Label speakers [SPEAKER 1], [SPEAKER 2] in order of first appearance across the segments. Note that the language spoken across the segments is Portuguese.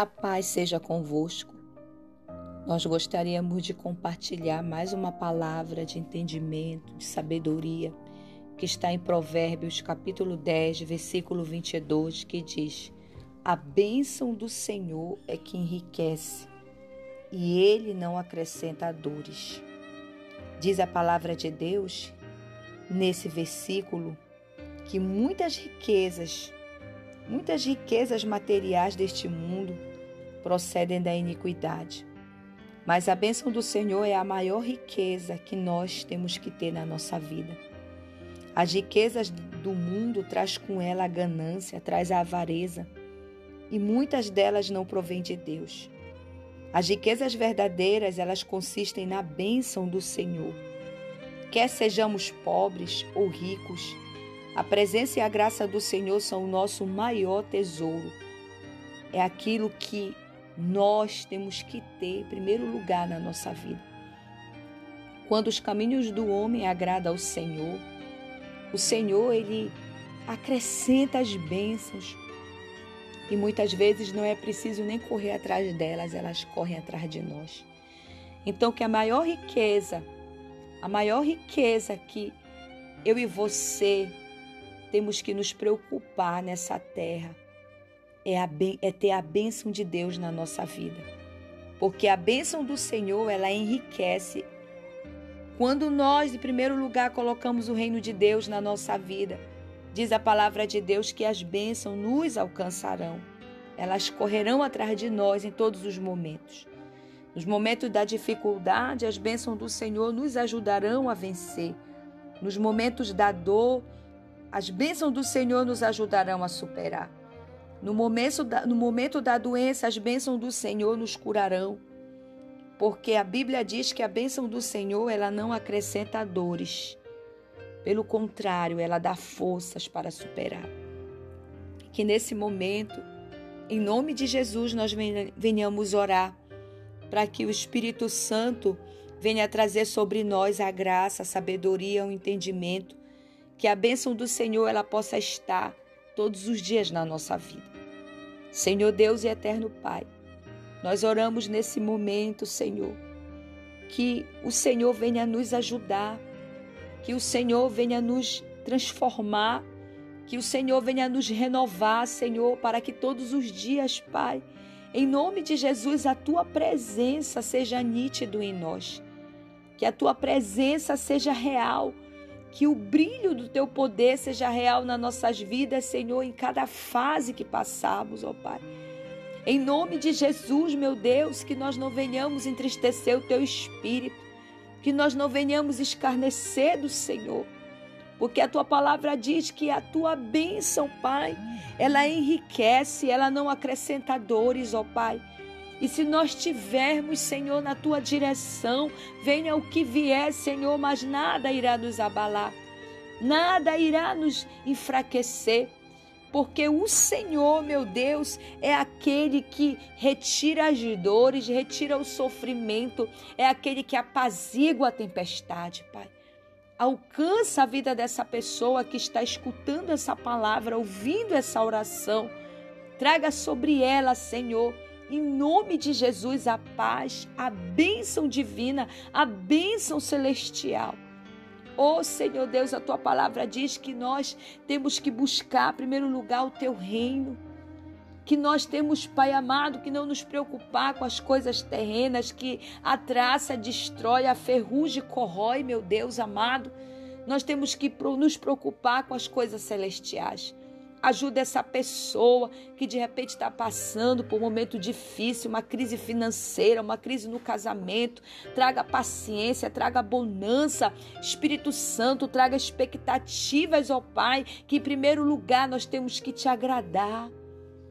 [SPEAKER 1] A paz seja convosco. Nós gostaríamos de compartilhar mais uma palavra de entendimento, de sabedoria, que está em Provérbios, capítulo 10, versículo 22, que diz: A bênção do Senhor é que enriquece, e ele não acrescenta dores. Diz a palavra de Deus nesse versículo que muitas riquezas, muitas riquezas materiais deste mundo procedem da iniquidade. Mas a bênção do Senhor é a maior riqueza que nós temos que ter na nossa vida. As riquezas do mundo traz com ela a ganância, traz a avareza, e muitas delas não provêm de Deus. As riquezas verdadeiras, elas consistem na bênção do Senhor. Quer sejamos pobres ou ricos, a presença e a graça do Senhor são o nosso maior tesouro. É aquilo que nós temos que ter primeiro lugar na nossa vida. Quando os caminhos do homem agradam ao Senhor, o Senhor ele acrescenta as bênçãos e muitas vezes não é preciso nem correr atrás delas, elas correm atrás de nós. Então que a maior riqueza, a maior riqueza que eu e você temos que nos preocupar nessa terra é, é ter a bênção de Deus na nossa vida. Porque a bênção do Senhor, ela enriquece. Quando nós, em primeiro lugar, colocamos o reino de Deus na nossa vida, diz a palavra de Deus que as bênçãos nos alcançarão. Elas correrão atrás de nós em todos os momentos. Nos momentos da dificuldade, as bênçãos do Senhor nos ajudarão a vencer. Nos momentos da dor, as bênçãos do Senhor nos ajudarão a superar. No momento, da, no momento da doença, as bênçãos do Senhor nos curarão. Porque a Bíblia diz que a bênção do Senhor ela não acrescenta dores. Pelo contrário, ela dá forças para superar. Que nesse momento, em nome de Jesus, nós venhamos orar para que o Espírito Santo venha trazer sobre nós a graça, a sabedoria, o entendimento, que a bênção do Senhor ela possa estar todos os dias na nossa vida. Senhor Deus e eterno Pai, nós oramos nesse momento, Senhor, que o Senhor venha nos ajudar, que o Senhor venha nos transformar, que o Senhor venha nos renovar, Senhor, para que todos os dias, Pai, em nome de Jesus, a tua presença seja nítido em nós. Que a tua presença seja real que o brilho do teu poder seja real nas nossas vidas, Senhor, em cada fase que passamos, ó Pai. Em nome de Jesus, meu Deus, que nós não venhamos entristecer o teu espírito, que nós não venhamos escarnecer do Senhor, porque a tua palavra diz que a tua bênção, Pai, ela enriquece, ela não acrescenta dores, ó Pai. E se nós tivermos, Senhor, na tua direção, venha o que vier, Senhor, mas nada irá nos abalar, nada irá nos enfraquecer, porque o Senhor, meu Deus, é aquele que retira as dores, retira o sofrimento, é aquele que apazigua a tempestade, Pai. Alcança a vida dessa pessoa que está escutando essa palavra, ouvindo essa oração. Traga sobre ela, Senhor, em nome de Jesus, a paz, a bênção divina, a bênção celestial. Oh Senhor Deus, a tua palavra diz que nós temos que buscar, em primeiro lugar, o teu reino. Que nós temos, Pai amado, que não nos preocupar com as coisas terrenas que a traça destrói, a ferrugem corrói, meu Deus amado. Nós temos que nos preocupar com as coisas celestiais. Ajuda essa pessoa que de repente está passando por um momento difícil, uma crise financeira, uma crise no casamento. Traga paciência, traga bonança. Espírito Santo, traga expectativas, ó Pai, que em primeiro lugar nós temos que te agradar.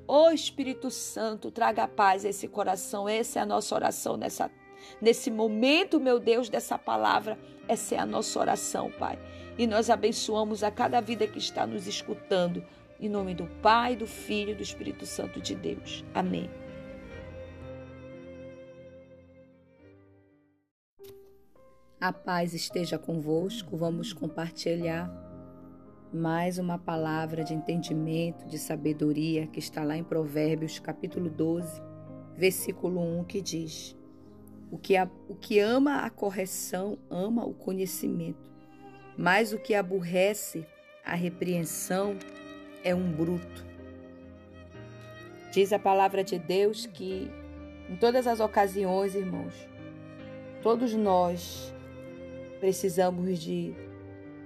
[SPEAKER 1] Ó Espírito Santo, traga paz a esse coração. Essa é a nossa oração nessa, nesse momento, meu Deus, dessa palavra. Essa é a nossa oração, Pai. E nós abençoamos a cada vida que está nos escutando em nome do Pai, do Filho e do Espírito Santo de Deus. Amém. A paz esteja convosco. Vamos compartilhar mais uma palavra de entendimento, de sabedoria que está lá em Provérbios, capítulo 12, versículo 1, que diz: o que, a, o que ama a correção ama o conhecimento, mas o que aborrece a repreensão é um bruto. Diz a palavra de Deus que em todas as ocasiões, irmãos, todos nós precisamos de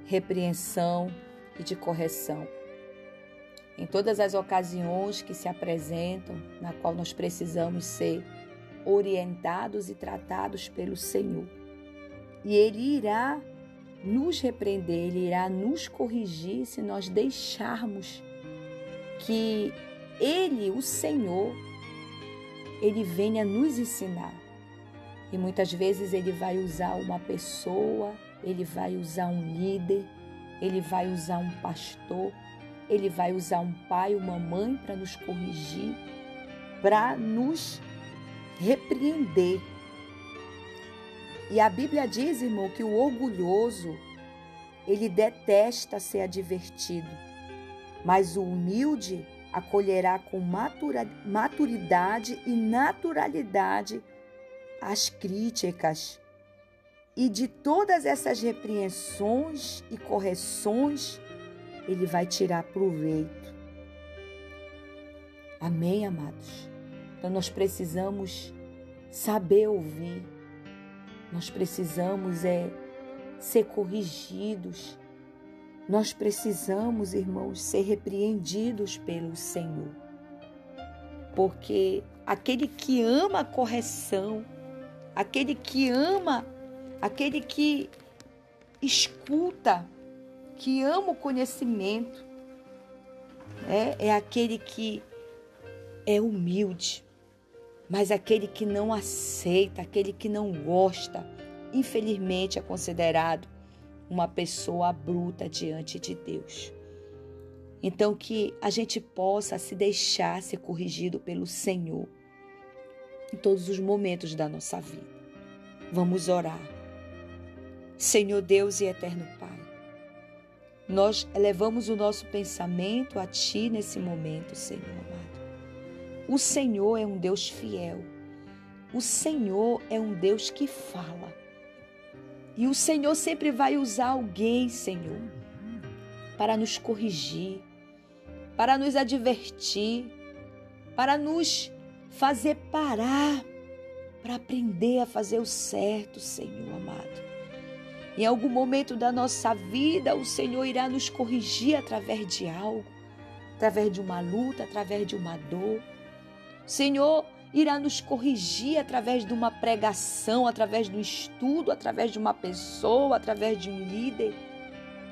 [SPEAKER 1] repreensão e de correção. Em todas as ocasiões que se apresentam, na qual nós precisamos ser orientados e tratados pelo Senhor. E Ele irá nos repreender, Ele irá nos corrigir se nós deixarmos que Ele, o Senhor, Ele venha nos ensinar. E muitas vezes Ele vai usar uma pessoa, Ele vai usar um líder, Ele vai usar um pastor, Ele vai usar um pai, uma mãe para nos corrigir, para nos repreender. E a Bíblia diz, irmão, que o orgulhoso, ele detesta ser advertido, mas o humilde acolherá com maturidade e naturalidade as críticas. E de todas essas repreensões e correções, ele vai tirar proveito. Amém, amados? Então nós precisamos saber ouvir. Nós precisamos é ser corrigidos. Nós precisamos, irmãos, ser repreendidos pelo Senhor. Porque aquele que ama a correção, aquele que ama, aquele que escuta, que ama o conhecimento, é, é aquele que é humilde, mas aquele que não aceita, aquele que não gosta, infelizmente é considerado uma pessoa bruta diante de Deus. Então, que a gente possa se deixar ser corrigido pelo Senhor em todos os momentos da nossa vida. Vamos orar. Senhor Deus e eterno Pai, nós elevamos o nosso pensamento a Ti nesse momento, Senhor amado. O Senhor é um Deus fiel. O Senhor é um Deus que fala. E o Senhor sempre vai usar alguém, Senhor, para nos corrigir, para nos advertir, para nos fazer parar, para aprender a fazer o certo, Senhor amado. Em algum momento da nossa vida, o Senhor irá nos corrigir através de algo, através de uma luta, através de uma dor. Senhor irá nos corrigir através de uma pregação, através um estudo, através de uma pessoa, através de um líder,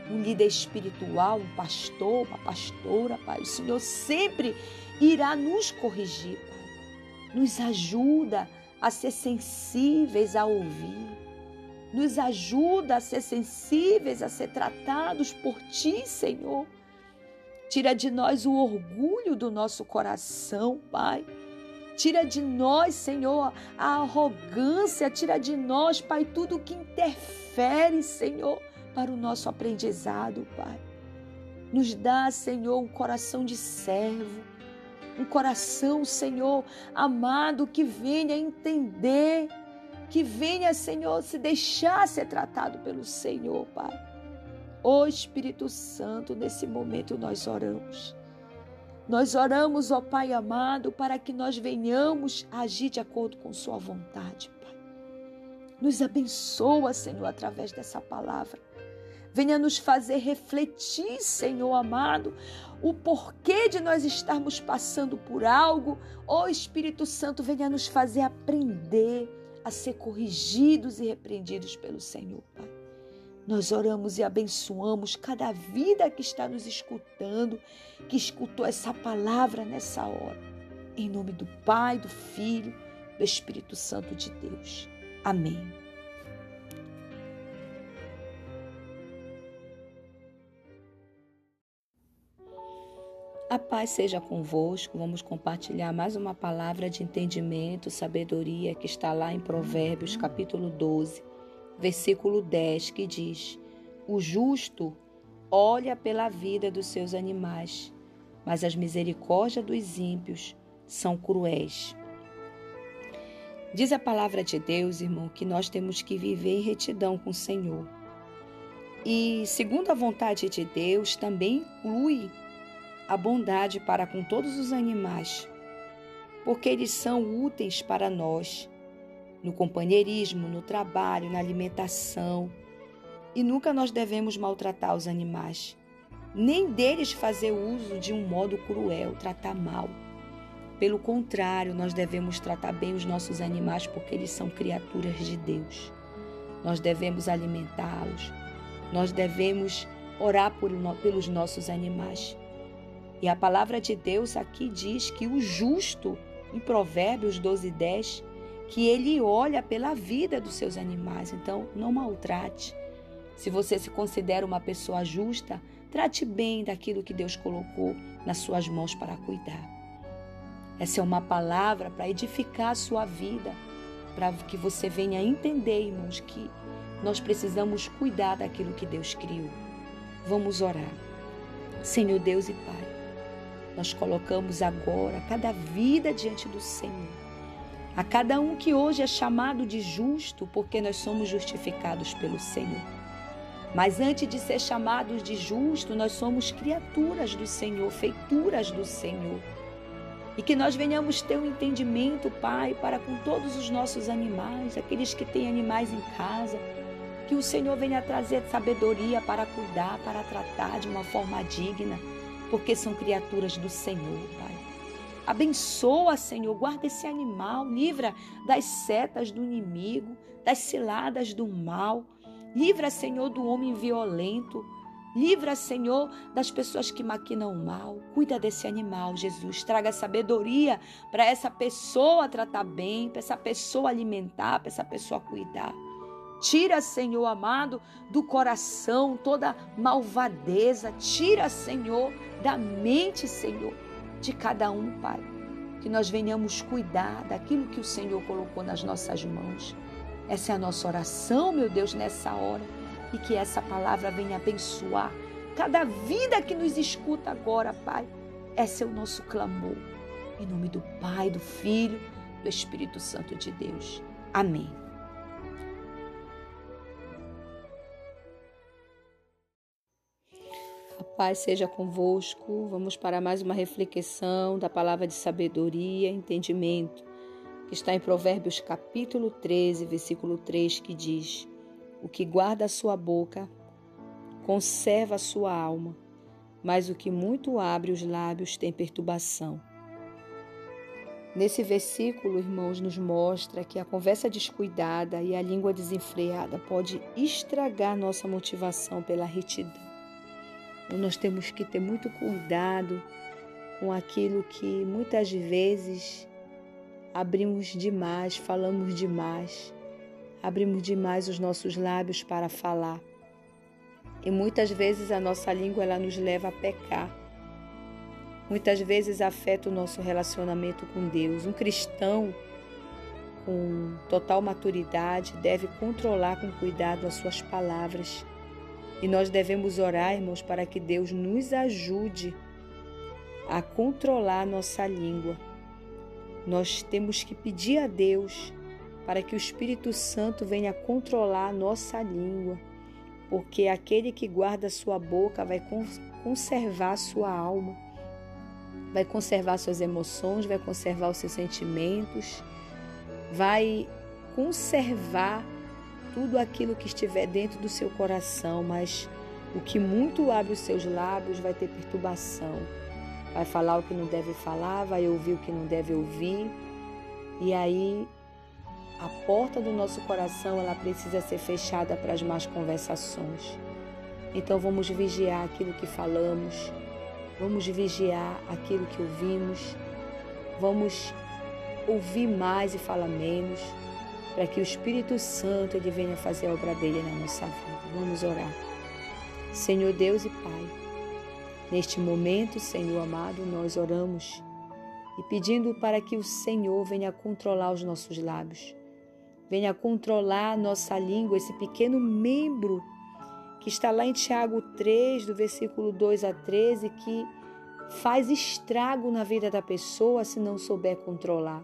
[SPEAKER 1] um líder espiritual, um pastor, uma pastora, Pai. O Senhor sempre irá nos corrigir, Pai. Nos ajuda a ser sensíveis a ouvir. Nos ajuda a ser sensíveis a ser tratados por Ti, Senhor. Tira de nós o orgulho do nosso coração, Pai Tira de nós, Senhor, a arrogância, tira de nós, Pai, tudo que interfere, Senhor, para o nosso aprendizado, Pai. Nos dá, Senhor, um coração de servo, um coração, Senhor, amado, que venha entender, que venha, Senhor, se deixar ser tratado pelo Senhor, Pai. Ô Espírito Santo, nesse momento nós oramos. Nós oramos, ó Pai amado, para que nós venhamos agir de acordo com Sua vontade, Pai. Nos abençoa, Senhor, através dessa palavra. Venha nos fazer refletir, Senhor amado, o porquê de nós estarmos passando por algo. Ó Espírito Santo, venha nos fazer aprender a ser corrigidos e repreendidos pelo Senhor, Pai. Nós oramos e abençoamos cada vida que está nos escutando, que escutou essa palavra nessa hora. Em nome do Pai, do Filho, do Espírito Santo de Deus. Amém. A paz seja convosco. Vamos compartilhar mais uma palavra de entendimento, sabedoria que está lá em Provérbios, capítulo 12 versículo 10, que diz: O justo olha pela vida dos seus animais, mas as misericórdias dos ímpios são cruéis. Diz a palavra de Deus, irmão, que nós temos que viver em retidão com o Senhor. E, segundo a vontade de Deus, também inclui a bondade para com todos os animais, porque eles são úteis para nós no companheirismo, no trabalho, na alimentação. E nunca nós devemos maltratar os animais, nem deles fazer uso de um modo cruel, tratar mal. Pelo contrário, nós devemos tratar bem os nossos animais porque eles são criaturas de Deus. Nós devemos alimentá-los, nós devemos orar por, pelos nossos animais. E a palavra de Deus aqui diz que o justo, em Provérbios 12, 10, que ele olha pela vida dos seus animais. Então, não maltrate. Se você se considera uma pessoa justa, trate bem daquilo que Deus colocou nas suas mãos para cuidar. Essa é uma palavra para edificar a sua vida, para que você venha entender, irmãos, que nós precisamos cuidar daquilo que Deus criou. Vamos orar. Senhor Deus e Pai, nós colocamos agora cada vida diante do Senhor. A cada um que hoje é chamado de justo, porque nós somos justificados pelo Senhor. Mas antes de ser chamados de justo, nós somos criaturas do Senhor, feituras do Senhor. E que nós venhamos ter um entendimento, Pai, para com todos os nossos animais, aqueles que têm animais em casa. Que o Senhor venha trazer sabedoria para cuidar, para tratar de uma forma digna, porque são criaturas do Senhor, Pai. Abençoa, Senhor, guarda esse animal, livra das setas do inimigo, das ciladas do mal. Livra, Senhor, do homem violento. Livra, Senhor, das pessoas que maquinam mal. Cuida desse animal, Jesus. Traga sabedoria para essa pessoa tratar bem, para essa pessoa alimentar, para essa pessoa cuidar. Tira, Senhor amado, do coração toda malvadeza. Tira, Senhor, da mente, Senhor, de cada um, Pai. Que nós venhamos cuidar daquilo que o Senhor colocou nas nossas mãos. Essa é a nossa oração, meu Deus, nessa hora e que essa palavra venha abençoar cada vida que nos escuta agora, Pai. Esse é o nosso clamor. Em nome do Pai, do Filho, do Espírito Santo de Deus. Amém. Paz seja convosco. Vamos para mais uma reflexão da palavra de sabedoria e entendimento, que está em Provérbios capítulo 13, versículo 3, que diz: o que guarda a sua boca conserva a sua alma, mas o que muito abre os lábios tem perturbação. Nesse versículo, irmãos, nos mostra que a conversa descuidada e a língua desenfreada pode estragar nossa motivação pela retidão. Nós temos que ter muito cuidado com aquilo que muitas vezes abrimos demais, falamos demais abrimos demais os nossos lábios para falar. E muitas vezes a nossa língua ela nos leva a pecar. Muitas vezes afeta o nosso relacionamento com Deus. Um cristão com total maturidade deve controlar com cuidado as suas palavras. E nós devemos orar, irmãos, para que Deus nos ajude a controlar a nossa língua. Nós temos que pedir a Deus para que o Espírito Santo venha controlar a nossa língua, porque aquele que guarda sua boca vai conservar sua alma, vai conservar suas emoções, vai conservar os seus sentimentos, vai conservar tudo aquilo que estiver dentro do seu coração, mas o que muito abre os seus lábios vai ter perturbação. Vai falar o que não deve falar, vai ouvir o que não deve ouvir. E aí a porta do nosso coração ela precisa ser fechada para as más conversações. Então vamos vigiar aquilo que falamos, vamos vigiar aquilo que ouvimos, vamos ouvir mais e falar menos, para que o Espírito Santo ele venha fazer a obra dele na nossa vida. Vamos orar. Senhor Deus e Pai, neste momento, Senhor amado, nós oramos e pedindo para que o Senhor venha controlar os nossos lábios venha controlar a nossa língua, esse pequeno membro que está lá em Tiago 3, do versículo 2 a 13, que faz estrago na vida da pessoa se não souber controlar.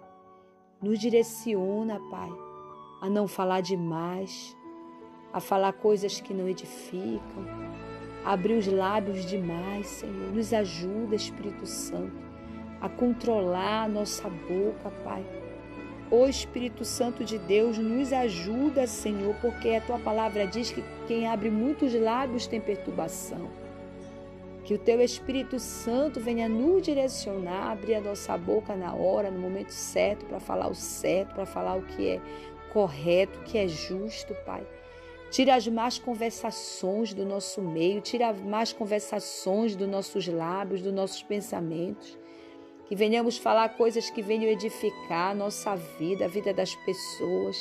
[SPEAKER 1] Nos direciona, Pai, a não falar demais, a falar coisas que não edificam, a abrir os lábios demais, Senhor. Nos ajuda, Espírito Santo, a controlar a nossa boca, Pai. O Espírito Santo de Deus nos ajuda, Senhor, porque a tua palavra diz que quem abre muitos lábios tem perturbação. Que o teu Espírito Santo venha nos direcionar, abrir a nossa boca na hora, no momento certo, para falar o certo, para falar o que é correto, que é justo, Pai. Tira as más conversações do nosso meio, tira as más conversações dos nossos lábios, dos nossos pensamentos. Que venhamos falar coisas que venham edificar a nossa vida, a vida das pessoas.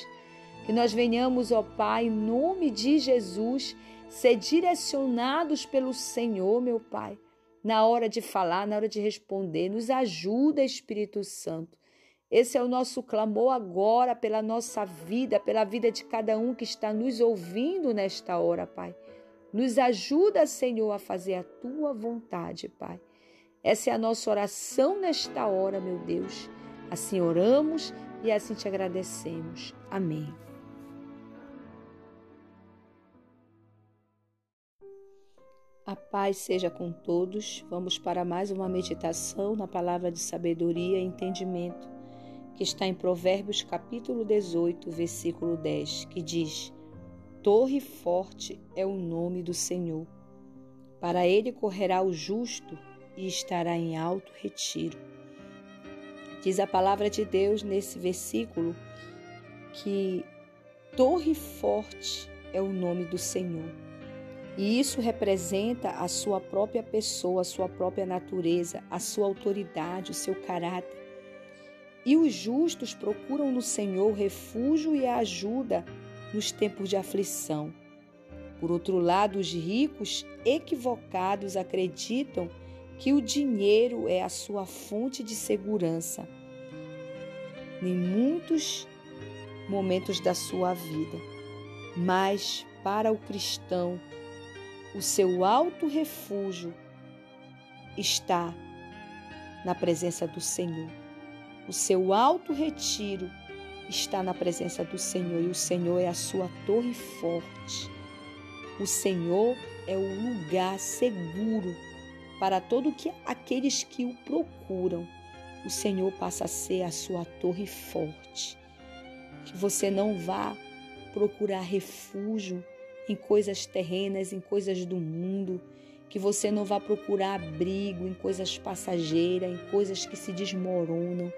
[SPEAKER 1] Que nós venhamos, ó Pai, em nome de Jesus, ser direcionados pelo Senhor, meu Pai, na hora de falar, na hora de responder. Nos ajuda, Espírito Santo. Esse é o nosso clamor agora pela nossa vida, pela vida de cada um que está nos ouvindo nesta hora, Pai. Nos ajuda, Senhor, a fazer a tua vontade, Pai. Essa é a nossa oração nesta hora, meu Deus. Assim oramos e assim te agradecemos. Amém. A paz seja com todos. Vamos para mais uma meditação na palavra de sabedoria e entendimento que está em Provérbios capítulo 18, versículo 10, que diz: Torre forte é o nome do Senhor. Para ele correrá o justo e estará em alto retiro. Diz a palavra de Deus nesse versículo que torre forte é o nome do Senhor. E isso representa a sua própria pessoa, a sua própria natureza, a sua autoridade, o seu caráter. E os justos procuram no Senhor refúgio e ajuda nos tempos de aflição. Por outro lado, os ricos equivocados acreditam que o dinheiro é a sua fonte de segurança em muitos momentos da sua vida. Mas para o cristão, o seu alto refúgio está na presença do Senhor. O seu alto retiro está na presença do Senhor e o Senhor é a sua torre forte. O Senhor é o lugar seguro para todo que aqueles que o procuram. O Senhor passa a ser a sua torre forte. Que você não vá procurar refúgio em coisas terrenas, em coisas do mundo, que você não vá procurar abrigo em coisas passageiras, em coisas que se desmoronam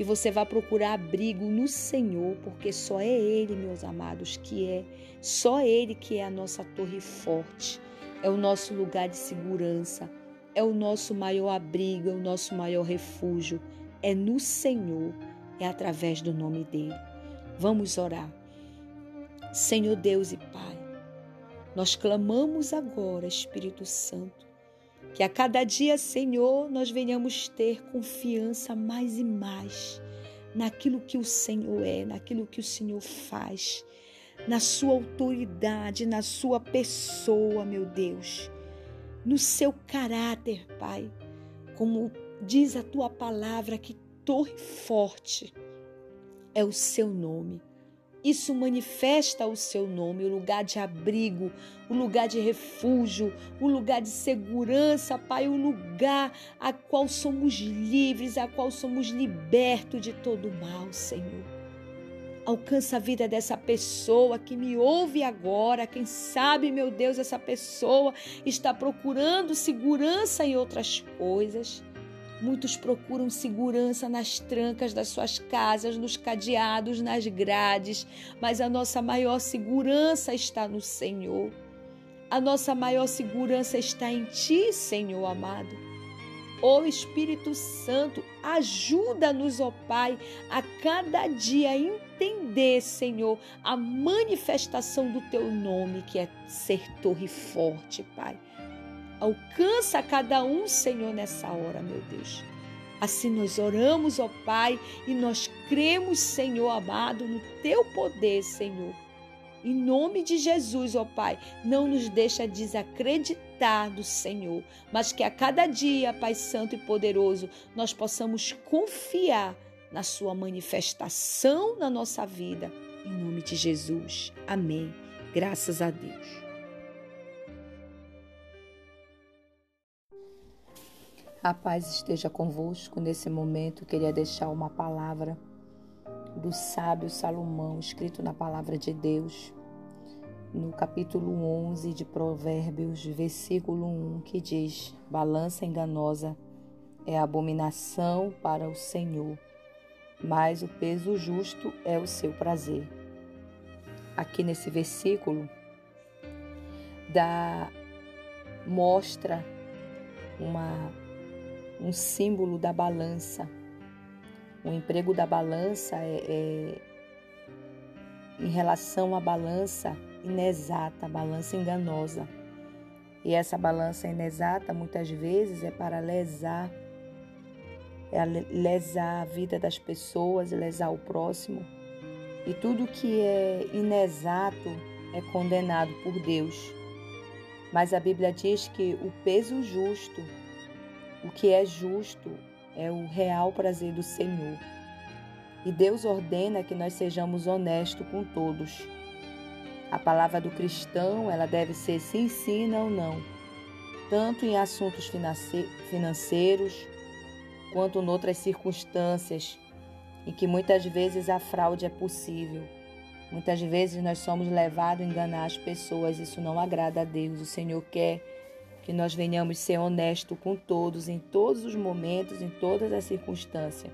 [SPEAKER 1] que você vá procurar abrigo no Senhor, porque só é Ele, meus amados, que é, só Ele que é a nossa torre forte, é o nosso lugar de segurança, é o nosso maior abrigo, é o nosso maior refúgio, é no Senhor, é através do nome dEle. Vamos orar. Senhor Deus e Pai, nós clamamos agora, Espírito Santo, que a cada dia, Senhor, nós venhamos ter confiança mais e mais naquilo que o Senhor é, naquilo que o Senhor faz, na Sua autoridade, na Sua pessoa, meu Deus, no seu caráter, Pai. Como diz a Tua palavra, que torre forte é o Seu nome. Isso manifesta o seu nome, o lugar de abrigo, o lugar de refúgio, o lugar de segurança, Pai, o lugar a qual somos livres, a qual somos libertos de todo mal, Senhor. Alcança a vida dessa pessoa que me ouve agora. Quem sabe, meu Deus, essa pessoa está procurando segurança em outras coisas Muitos procuram segurança nas trancas das suas casas, nos cadeados, nas grades, mas a nossa maior segurança está no Senhor. A nossa maior segurança está em Ti, Senhor amado. Ó Espírito Santo, ajuda-nos, ó Pai, a cada dia entender, Senhor, a manifestação do Teu nome, que é ser torre forte, Pai Alcança cada um, Senhor, nessa hora, meu Deus. Assim nós oramos, ó Pai, e nós cremos, Senhor amado, no teu poder, Senhor. Em nome de Jesus, ó Pai, não nos deixa desacreditar do Senhor, mas que a cada dia, Pai Santo e Poderoso, nós possamos confiar na sua manifestação na nossa vida. Em nome de Jesus. Amém. Graças a Deus. A paz esteja convosco. Nesse momento, queria deixar uma palavra do sábio Salomão, escrito na palavra de Deus, no capítulo 11 de Provérbios, versículo 1, que diz: Balança enganosa é abominação para o Senhor, mas o peso justo é o seu prazer. Aqui nesse versículo, dá mostra uma, um símbolo da balança. O emprego da balança é, é em relação à balança inexata, balança enganosa. E essa balança inexata muitas vezes é para lesar, é lesar a vida das pessoas, lesar o próximo. E tudo que é inexato é condenado por Deus. Mas a Bíblia diz que o peso justo, o que é justo, é o real prazer do Senhor. E Deus ordena que nós sejamos honestos com todos a palavra do cristão, ela deve ser sim, sim, não, não. Tanto em assuntos financeiros, quanto em outras circunstâncias em que muitas vezes a fraude é possível. Muitas vezes nós somos levados a enganar as pessoas, isso não agrada a Deus. O Senhor quer que nós venhamos ser honestos com todos, em todos os momentos, em todas as circunstâncias.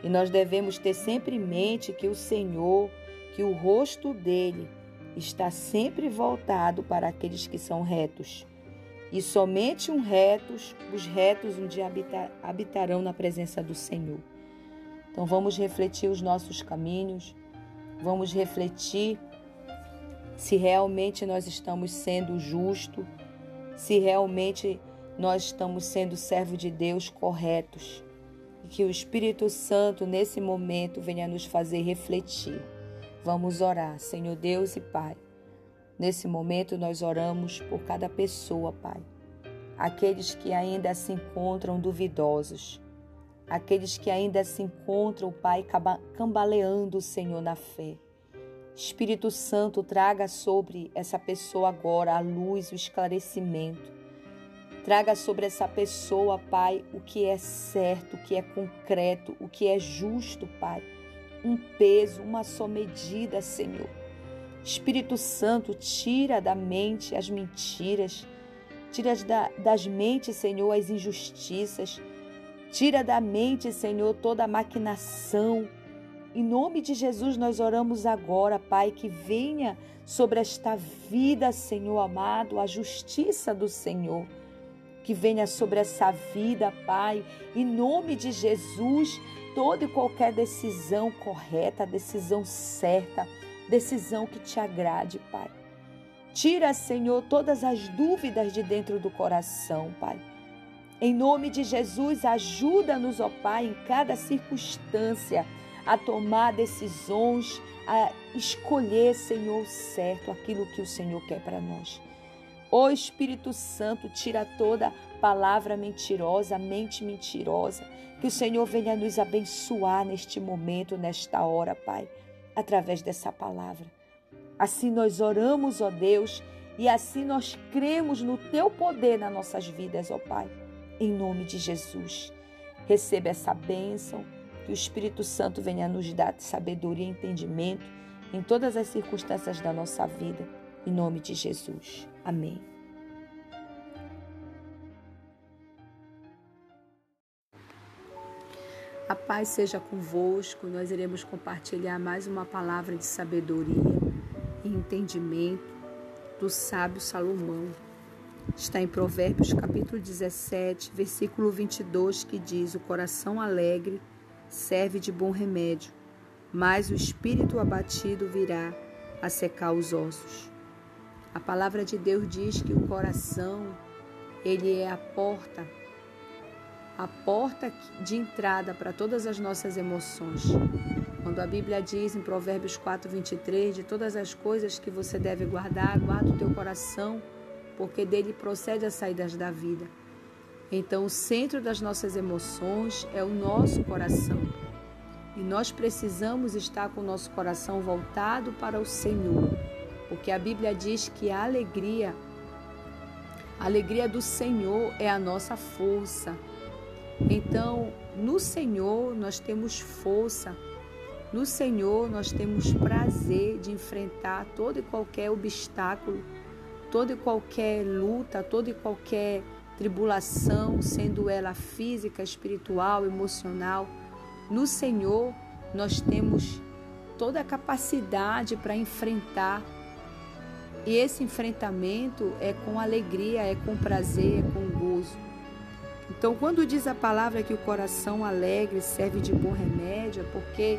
[SPEAKER 1] E nós devemos ter sempre em mente que o Senhor, que o rosto dele está sempre voltado para aqueles que são retos. E somente um retos, os retos um dia habitarão na presença do Senhor. Então vamos refletir os nossos caminhos, vamos refletir se realmente nós estamos sendo justos, se realmente nós estamos sendo servo de Deus corretos. E que o Espírito Santo nesse momento venha nos fazer refletir. Vamos orar, Senhor Deus e Pai. Nesse momento nós oramos por cada pessoa, Pai. Aqueles que ainda se encontram duvidosos, aqueles que ainda se encontram, Pai, cambaleando, Senhor, na fé. Espírito Santo, traga sobre essa pessoa agora a luz, o esclarecimento. Traga sobre essa pessoa, Pai, o que é certo, o que é concreto, o que é justo, Pai um peso, uma só medida, Senhor. Espírito Santo, tira da mente as mentiras, tira da, das mentes, Senhor, as injustiças, tira da mente, Senhor, toda a maquinação. Em nome de Jesus, nós oramos agora, Pai, que venha sobre esta vida, Senhor amado, a justiça do Senhor. Que venha sobre essa vida, Pai, em nome de Jesus, toda e qualquer decisão correta, decisão certa, decisão que te agrade, Pai. Tira, Senhor, todas as dúvidas de dentro do coração, Pai. Em nome de Jesus, ajuda-nos, ó Pai, em cada circunstância a tomar decisões, a escolher, Senhor, certo aquilo que o Senhor quer para nós. Ó Espírito Santo, tira toda palavra mentirosa, mente mentirosa. Que o Senhor venha nos abençoar neste momento, nesta hora, Pai, através dessa palavra. Assim nós oramos, ó Deus, e assim nós cremos no Teu poder nas nossas vidas, ó Pai. Em nome de Jesus. Receba essa bênção, que o Espírito Santo venha nos dar sabedoria e entendimento em todas as circunstâncias da nossa vida. Em nome de Jesus. Amém. A paz seja convosco. Nós iremos compartilhar mais uma palavra de sabedoria e entendimento do sábio Salomão. Está em Provérbios capítulo 17, versículo 22, que diz: O coração alegre serve de bom remédio, mas o espírito abatido virá a secar os ossos. A palavra de Deus diz que o coração, ele é a porta, a porta de entrada para todas as nossas emoções. Quando a Bíblia diz em Provérbios 4, 23, de todas as coisas que você deve guardar, guarda o teu coração, porque dele procede as saídas da vida. Então, o centro das nossas emoções é o nosso coração. E nós precisamos estar com o nosso coração voltado para o Senhor, porque a Bíblia diz que a alegria, a alegria do Senhor é a nossa força. Então, no Senhor nós temos força, no Senhor nós temos prazer de enfrentar todo e qualquer obstáculo, toda e qualquer luta, toda e qualquer tribulação, sendo ela física, espiritual, emocional. No Senhor nós temos toda a capacidade para enfrentar. E esse enfrentamento é com alegria, é com prazer, é com gozo. Então, quando diz a palavra que o coração alegre serve de bom remédio, é porque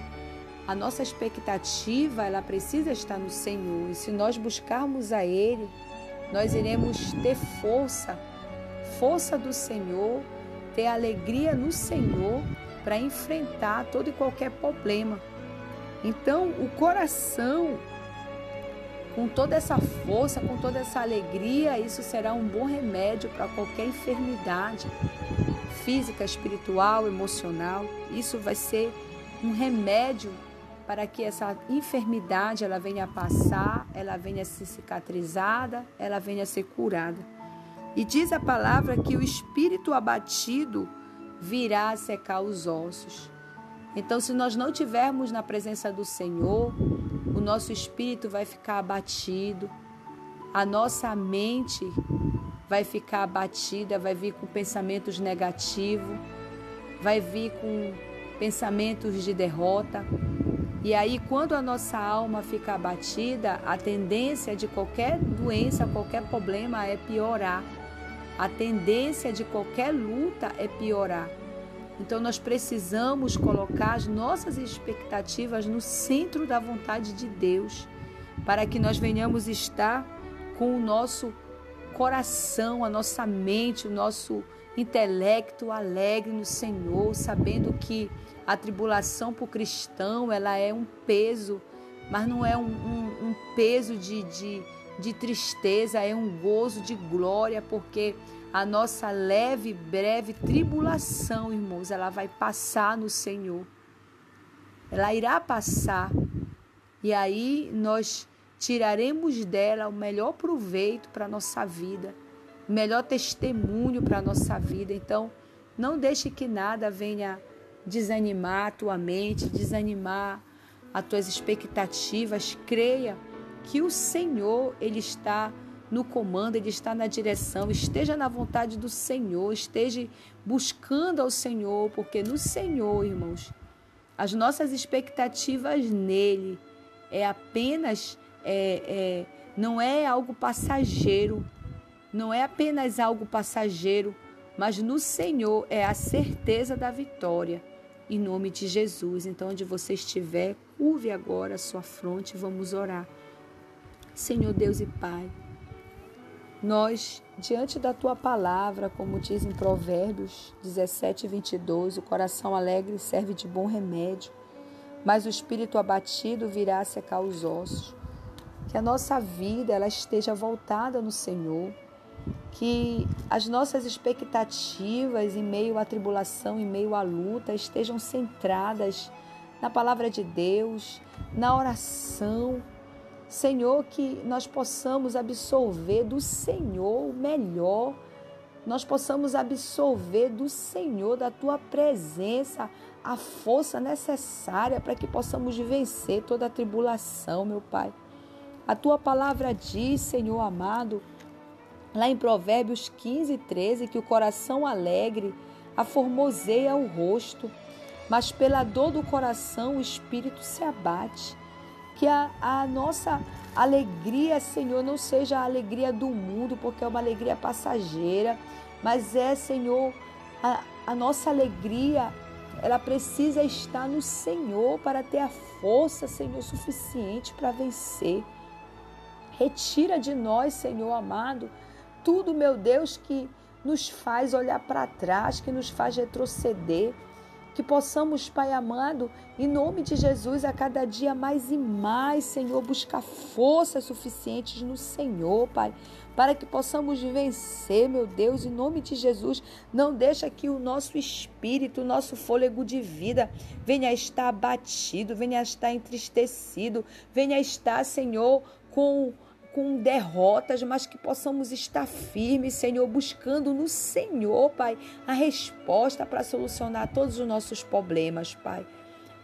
[SPEAKER 1] a nossa expectativa ela precisa estar no Senhor. E se nós buscarmos a Ele, nós iremos ter força, força do Senhor, ter alegria no Senhor para enfrentar todo e qualquer problema. Então, o coração, com toda essa força, com toda essa alegria, isso será um bom remédio para qualquer enfermidade física, espiritual, emocional. Isso vai ser um remédio para que essa enfermidade ela venha a passar, ela venha a ser cicatrizada, ela venha a ser curada. E diz a palavra que o espírito abatido virá a secar os ossos. Então, se nós não tivermos na presença do Senhor, o nosso espírito vai ficar abatido, a nossa mente vai ficar abatida, vai vir com pensamentos negativos, vai vir com pensamentos de derrota. E aí, quando a nossa alma fica abatida, a tendência de qualquer doença, qualquer problema é piorar. A tendência de qualquer luta é piorar. Então nós precisamos colocar as nossas expectativas no centro da vontade de Deus, para que nós venhamos estar com o nosso coração, a nossa mente, o nosso intelecto alegre no Senhor, sabendo que a tribulação para o cristão ela é um peso, mas não é um, um, um peso de, de de tristeza, é um gozo de glória, porque a nossa leve breve tribulação, irmãos, ela vai passar no Senhor. Ela irá passar. E aí nós tiraremos dela o melhor proveito para a nossa vida, o melhor testemunho para a nossa vida. Então, não deixe que nada venha desanimar a tua mente, desanimar as tuas expectativas. Creia que o Senhor ele está no comando, ele está na direção, esteja na vontade do Senhor, esteja buscando ao Senhor, porque no Senhor, irmãos, as nossas expectativas nele é apenas, é, é, não é algo passageiro, não é apenas algo passageiro, mas no Senhor é a certeza da vitória. Em nome de Jesus. Então, onde você estiver, curve agora a sua fronte vamos orar. Senhor Deus e Pai, nós, diante da tua palavra, como diz em Provérbios 17, 22, o coração alegre serve de bom remédio, mas o espírito abatido virá a secar os ossos. Que a nossa vida ela esteja voltada no Senhor, que as nossas expectativas em meio à tribulação, em meio à luta, estejam centradas na palavra de Deus, na oração, Senhor, que nós possamos absorver do Senhor o melhor, nós possamos absorver do Senhor, da tua presença, a força necessária para que possamos vencer toda a tribulação, meu Pai. A tua palavra diz, Senhor amado, lá em Provérbios 15, 13, que o coração alegre aformoseia o rosto, mas pela dor do coração o espírito se abate que a, a nossa alegria, Senhor, não seja a alegria do mundo, porque é uma alegria passageira, mas é, Senhor, a, a nossa alegria, ela precisa estar no Senhor para ter a força, Senhor, suficiente para vencer. Retira de nós, Senhor amado, tudo, meu Deus, que nos faz olhar para trás, que nos faz retroceder que possamos, Pai amado, em nome de Jesus, a cada dia mais e mais, Senhor, buscar forças suficientes no Senhor, Pai, para que possamos vencer, meu Deus, em nome de Jesus. Não deixa que o nosso espírito, o nosso fôlego de vida venha a estar abatido, venha a estar entristecido, venha a estar, Senhor, com com derrotas, mas que possamos estar firmes, Senhor, buscando no Senhor, Pai, a resposta para solucionar todos os nossos problemas, Pai.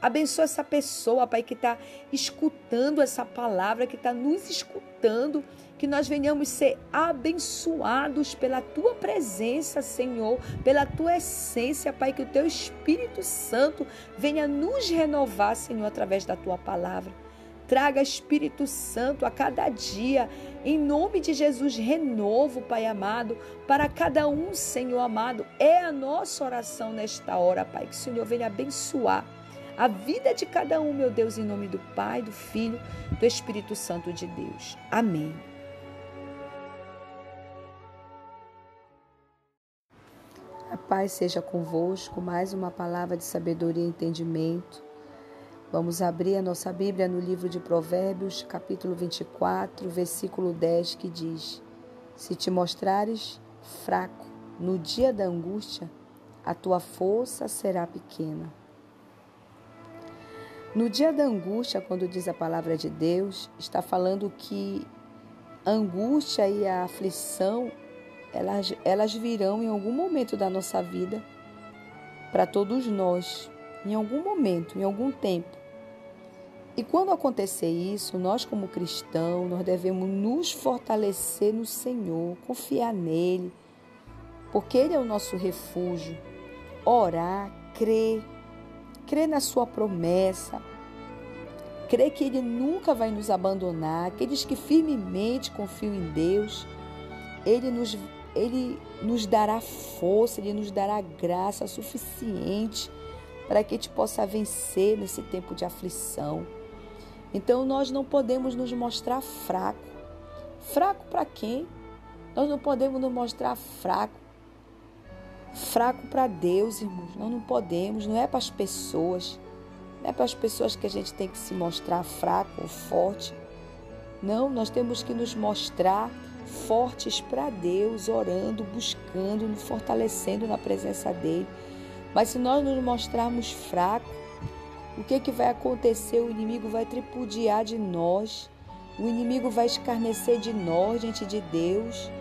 [SPEAKER 1] Abençoa essa pessoa, Pai, que está escutando essa palavra, que está nos escutando, que nós venhamos ser abençoados pela Tua presença, Senhor, pela Tua essência, Pai, que o Teu Espírito Santo venha nos renovar, Senhor, através da Tua palavra. Traga Espírito Santo a cada dia. Em nome de Jesus, renovo, Pai amado, para cada um, Senhor amado. É a nossa oração nesta hora, Pai. Que o Senhor venha abençoar a vida de cada um, meu Deus, em nome do Pai, do Filho, do Espírito Santo de Deus. Amém. A paz seja convosco, mais uma palavra de sabedoria e entendimento Vamos abrir a nossa Bíblia no livro de Provérbios, capítulo 24, versículo 10, que diz: Se te mostrares fraco no dia da angústia, a tua força será pequena. No dia da angústia, quando diz a palavra de Deus, está falando que a angústia e a aflição, elas, elas virão em algum momento da nossa vida para todos nós, em algum momento, em algum tempo. E quando acontecer isso, nós como cristãos, nós devemos nos fortalecer no Senhor, confiar nele, porque ele é o nosso refúgio. Orar, crer, crer na sua promessa, crer que ele nunca vai nos abandonar, aqueles que firmemente confiam em Deus, ele nos ele nos dará força, ele nos dará graça suficiente para que a gente possa vencer nesse tempo de aflição. Então nós não podemos nos mostrar fraco. Fraco para quem? Nós não podemos nos mostrar fraco. Fraco para Deus, irmãos. Nós não podemos, não é para as pessoas. Não é para as pessoas que a gente tem que se mostrar fraco ou forte. Não, nós temos que nos mostrar fortes para Deus, orando, buscando, nos fortalecendo na presença dele. Mas se nós nos mostrarmos fracos, o que, que vai acontecer? O inimigo vai tripudiar de nós, o inimigo vai escarnecer de nós diante de Deus,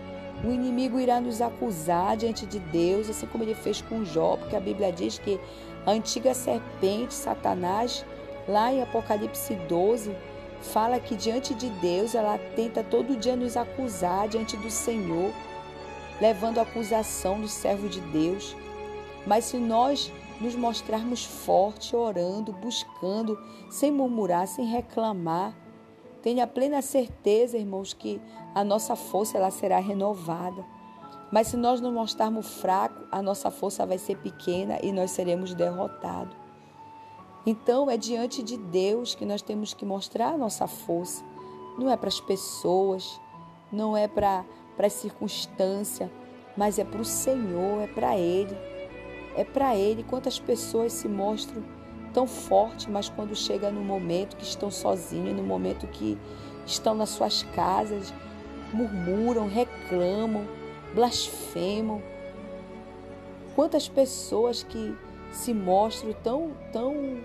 [SPEAKER 1] o inimigo irá nos acusar diante de Deus, assim como ele fez com Jó, porque a Bíblia diz que a antiga serpente, Satanás, lá em Apocalipse 12, fala que diante de Deus ela tenta todo dia nos acusar diante do Senhor, levando a acusação do servo de Deus. Mas se nós nos mostrarmos fortes, orando, buscando, sem murmurar, sem reclamar. Tenha plena certeza, irmãos, que a nossa força ela será renovada. Mas se nós nos mostrarmos fracos, a nossa força vai ser pequena e nós seremos derrotados. Então é diante de Deus que nós temos que mostrar a nossa força. Não é para as pessoas, não é para as circunstâncias, mas é para o Senhor, é para Ele é para Ele. Quantas pessoas se mostram tão fortes, mas quando chega no momento que estão sozinhos, no momento que estão nas suas casas, murmuram, reclamam, blasfemam. Quantas pessoas que se mostram tão, tão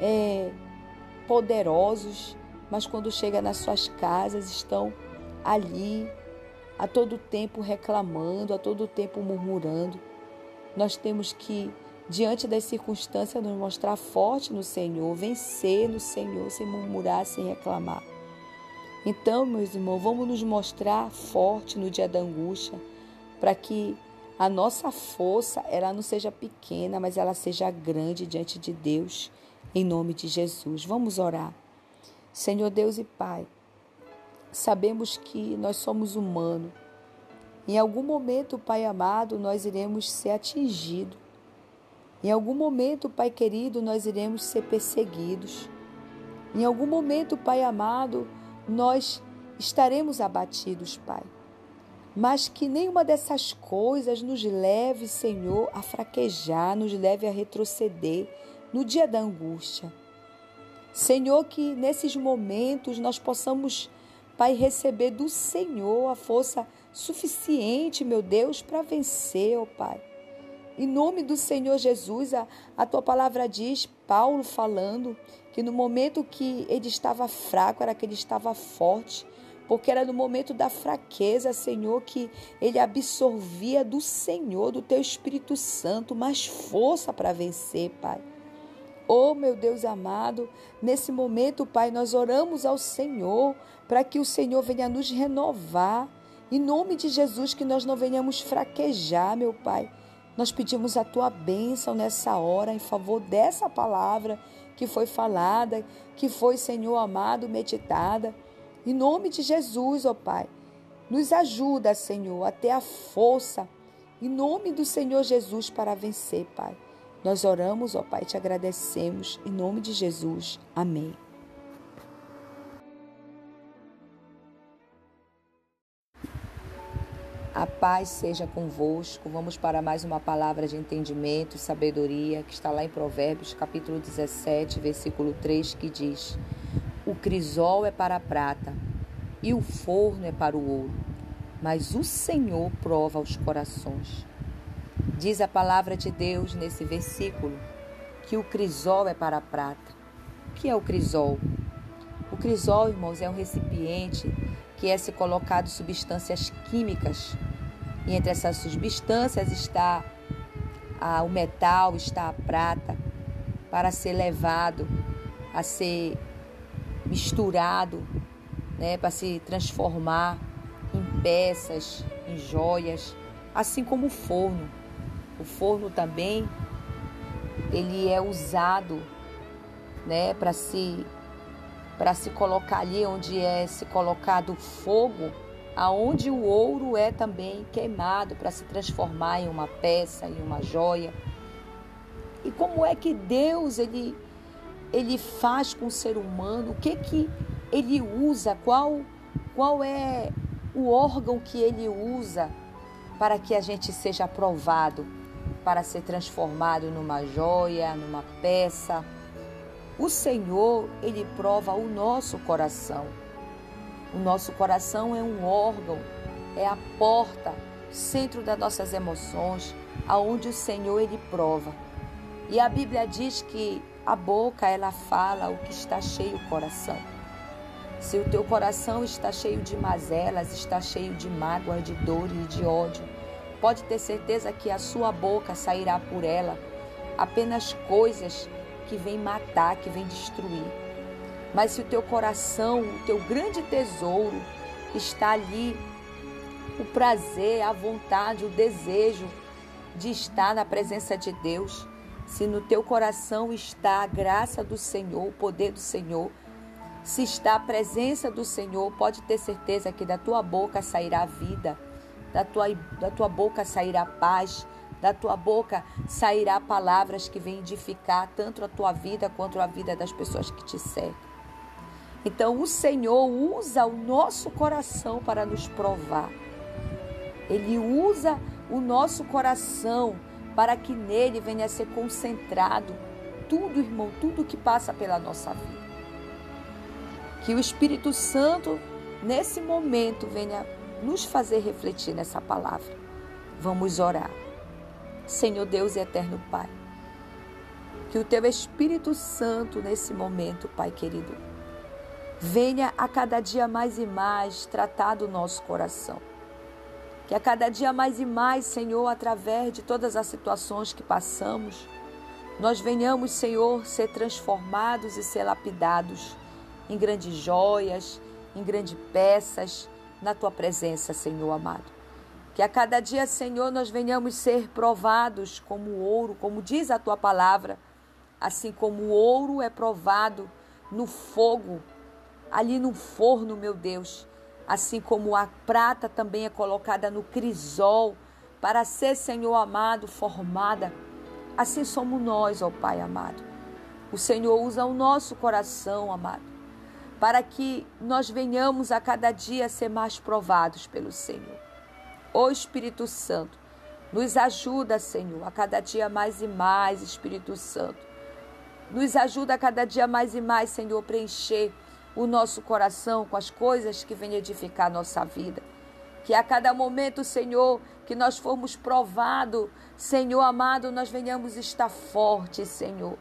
[SPEAKER 1] é, poderosos, mas quando chega nas suas casas estão ali a todo tempo reclamando, a todo tempo murmurando. Nós temos que, diante das circunstâncias, nos mostrar forte no Senhor, vencer no Senhor, sem murmurar, sem reclamar. Então, meus irmãos, vamos nos mostrar forte no dia da angústia, para que a nossa força ela não seja pequena, mas ela seja grande diante de Deus, em nome de Jesus. Vamos orar. Senhor Deus e Pai, sabemos que nós somos humanos em algum momento, Pai amado, nós iremos ser atingidos. Em algum momento, Pai querido, nós iremos ser perseguidos. Em algum momento, Pai amado, nós estaremos abatidos, Pai. mas que nenhuma dessas coisas nos leve, Senhor, a fraquejar, nos leve a retroceder no dia da angústia. Senhor, que nesses momentos nós possamos, Pai, receber do Senhor a força suficiente, meu Deus, para vencer, ó oh Pai. Em nome do Senhor Jesus, a, a tua palavra diz, Paulo falando, que no momento que ele estava fraco, era que ele estava forte, porque era no momento da fraqueza, Senhor, que ele absorvia do Senhor, do teu Espírito Santo, mais força para vencer, Pai. Oh, meu Deus amado, nesse momento, Pai, nós oramos ao Senhor para que o Senhor venha nos renovar. Em nome de Jesus, que nós não venhamos fraquejar, meu Pai nós pedimos a tua bênção nessa hora em favor dessa palavra que foi falada, que foi, Senhor amado, meditada. Em nome de Jesus, ó Pai, nos ajuda, Senhor, a ter a força, em nome do Senhor Jesus, para vencer, Pai. Nós oramos, ó Pai, te agradecemos, em nome de Jesus. Amém. A paz seja convosco. Vamos para mais uma palavra de entendimento e sabedoria que está lá em Provérbios, capítulo 17, versículo 3, que diz: O crisol é para a prata e o forno é para o ouro, mas o Senhor prova os corações. Diz a palavra de Deus nesse versículo que o crisol é para a prata. O que é o crisol? O crisol, irmãos, é um recipiente que é se colocado substâncias químicas. E entre essas substâncias está a, o metal, está a prata, para ser levado a ser misturado, né, para se transformar em peças, em joias, assim como o forno. O forno também ele é usado, né, para se para se colocar ali onde é se colocado fogo, aonde o ouro é também queimado para se transformar em uma peça, em uma joia. E como é que Deus ele ele faz com o ser humano? O que que ele usa? Qual qual é o órgão que ele usa para que a gente seja aprovado, para ser transformado numa joia, numa peça? O Senhor, ele prova o nosso coração. O nosso coração é um órgão, é a porta, centro das nossas emoções, aonde o Senhor ele prova. E a Bíblia diz que a boca ela fala o que está cheio o coração. Se o teu coração está cheio de mazelas, está cheio de mágoas, de dor e de ódio, pode ter certeza que a sua boca sairá por ela apenas coisas que vem matar, que vem destruir. Mas se o teu coração, o teu grande tesouro está ali, o prazer, a vontade, o desejo de estar na presença de Deus, se no teu coração está a graça do Senhor, o poder do Senhor, se está a presença do Senhor, pode ter certeza que da tua boca sairá vida, da tua, da tua boca sairá paz, da tua boca sairá palavras que vêm edificar tanto a tua vida quanto a vida das pessoas que te cercam. Então, o Senhor usa o nosso coração para nos provar. Ele usa o nosso coração para que nele venha a ser concentrado tudo, irmão, tudo que passa pela nossa vida. Que o Espírito Santo, nesse momento, venha nos fazer refletir nessa palavra. Vamos orar. Senhor Deus e eterno Pai. Que o teu Espírito Santo nesse momento, Pai querido, venha a cada dia mais e mais tratar do nosso coração. Que a cada dia mais e mais, Senhor, através de todas as situações que passamos, nós venhamos, Senhor, ser transformados e ser lapidados em grandes joias, em grandes peças, na tua presença, Senhor amado. Que a cada dia, Senhor, nós venhamos ser provados como ouro, como diz a tua palavra, assim como o ouro é provado no fogo, ali no forno, meu Deus, assim como a prata também é colocada no crisol para ser, Senhor amado, formada. Assim somos nós, ó Pai amado. O Senhor usa o nosso coração, amado, para que nós venhamos a cada dia ser mais provados pelo Senhor. Ô Espírito Santo, nos ajuda, Senhor, a cada dia mais e mais, Espírito Santo. Nos ajuda a cada dia mais e mais, Senhor, preencher o nosso coração com as coisas que vêm edificar a nossa vida. Que a cada momento, Senhor, que nós formos provados, Senhor amado, nós venhamos estar fortes, Senhor.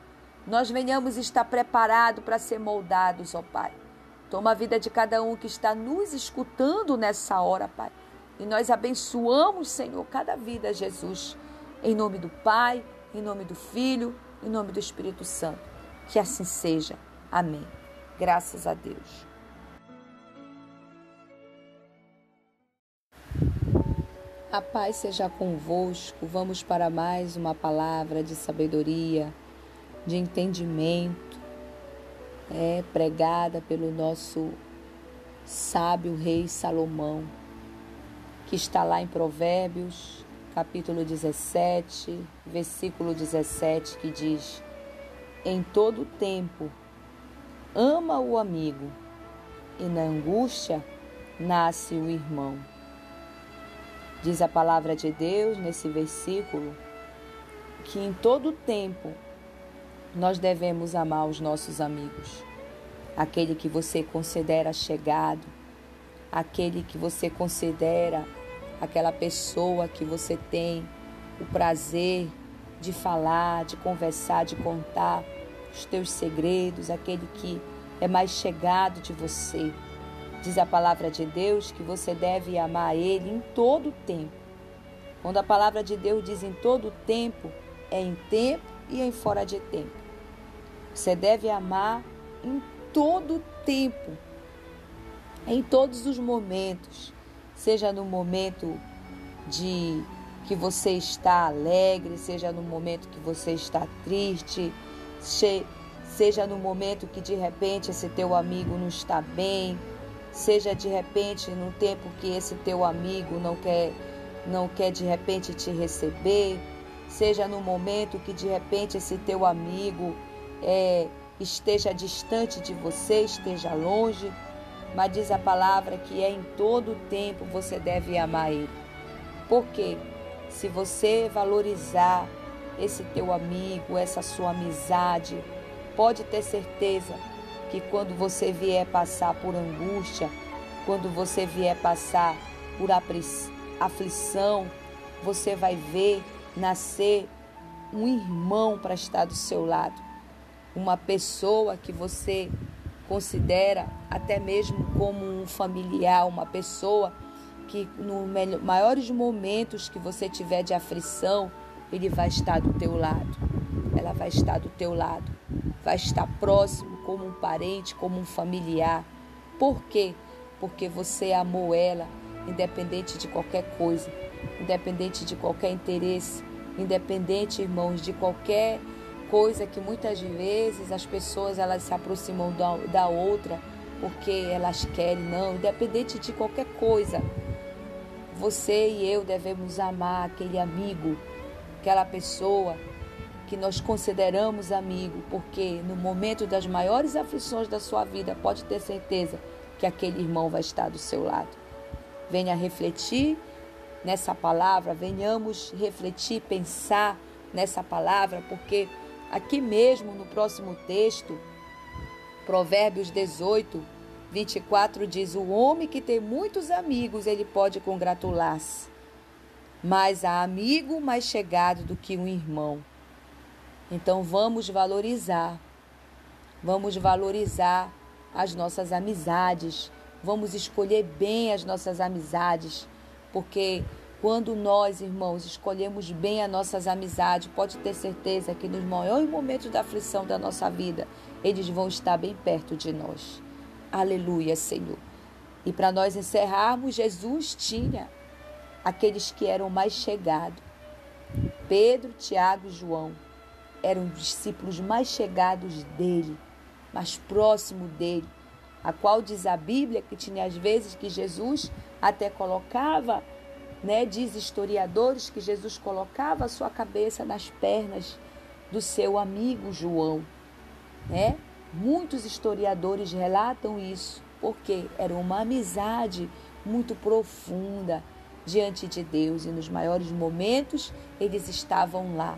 [SPEAKER 1] Nós venhamos estar preparados para ser moldados, ó Pai. Toma a vida de cada um que está nos escutando nessa hora, Pai. E nós abençoamos, Senhor, cada vida, Jesus. Em nome do Pai, em nome do Filho, em nome do Espírito Santo. Que assim seja. Amém. Graças a Deus. A paz seja convosco. Vamos para mais uma palavra de sabedoria, de entendimento, é pregada pelo nosso sábio rei Salomão, que está lá em Provérbios, capítulo 17, versículo 17, que diz: Em todo tempo ama o amigo, e na angústia nasce o irmão. Diz a palavra de Deus nesse versículo que em todo tempo nós devemos amar os nossos amigos. Aquele que você considera chegado, aquele que você considera aquela pessoa que você tem o prazer de falar, de conversar, de contar os teus segredos, aquele que é mais chegado de você. Diz a palavra de Deus que você deve amar Ele em todo o tempo. Quando a palavra de Deus diz em todo o tempo, é em tempo e em fora de tempo. Você deve amar em todo o tempo, em todos os momentos, seja no momento de que você está alegre, seja no momento que você está triste, seja no momento que de repente esse teu amigo não está bem, seja de repente no tempo que esse teu amigo não quer não quer de repente te receber, seja no momento que de repente esse teu amigo é, esteja distante de você, esteja longe, mas diz a palavra que é em todo tempo você deve amar Ele. Porque se você valorizar esse teu amigo, essa sua amizade, pode ter certeza que quando você vier passar por angústia, quando você vier passar por aflição, você vai ver nascer um irmão para estar do seu lado uma pessoa que você considera até mesmo como um familiar, uma pessoa que nos maiores momentos que você tiver de aflição, ele vai estar do teu lado. Ela vai estar do teu lado. Vai estar próximo como um parente, como um familiar. Por quê? Porque você amou ela, independente de qualquer coisa, independente de qualquer interesse, independente, irmãos, de qualquer coisa que muitas vezes as pessoas elas se aproximam da, da outra porque elas querem, não, independente de qualquer coisa. Você e eu devemos amar aquele amigo, aquela pessoa que nós consideramos amigo, porque no momento das maiores aflições da sua vida, pode ter certeza que aquele irmão vai estar do seu lado. Venha refletir nessa palavra, venhamos refletir, pensar nessa palavra, porque Aqui mesmo no próximo texto, Provérbios 18, 24 diz: O homem que tem muitos amigos, ele pode congratular-se, mas há amigo mais chegado do que um irmão. Então vamos valorizar, vamos valorizar as nossas amizades, vamos escolher bem as nossas amizades, porque quando nós, irmãos, escolhemos bem as nossas amizades, pode ter certeza que nos maiores momentos da aflição da nossa vida, eles vão estar bem perto de nós. Aleluia, Senhor. E para nós encerrarmos, Jesus tinha aqueles que eram mais chegados. Pedro, Tiago e João eram os discípulos mais chegados dele, mais próximo dele, a qual diz a Bíblia que tinha às vezes que Jesus até colocava né? Diz historiadores que Jesus colocava a sua cabeça nas pernas do seu amigo João, né? Muitos historiadores relatam isso, porque era uma amizade muito profunda, diante de Deus e nos maiores momentos eles estavam lá.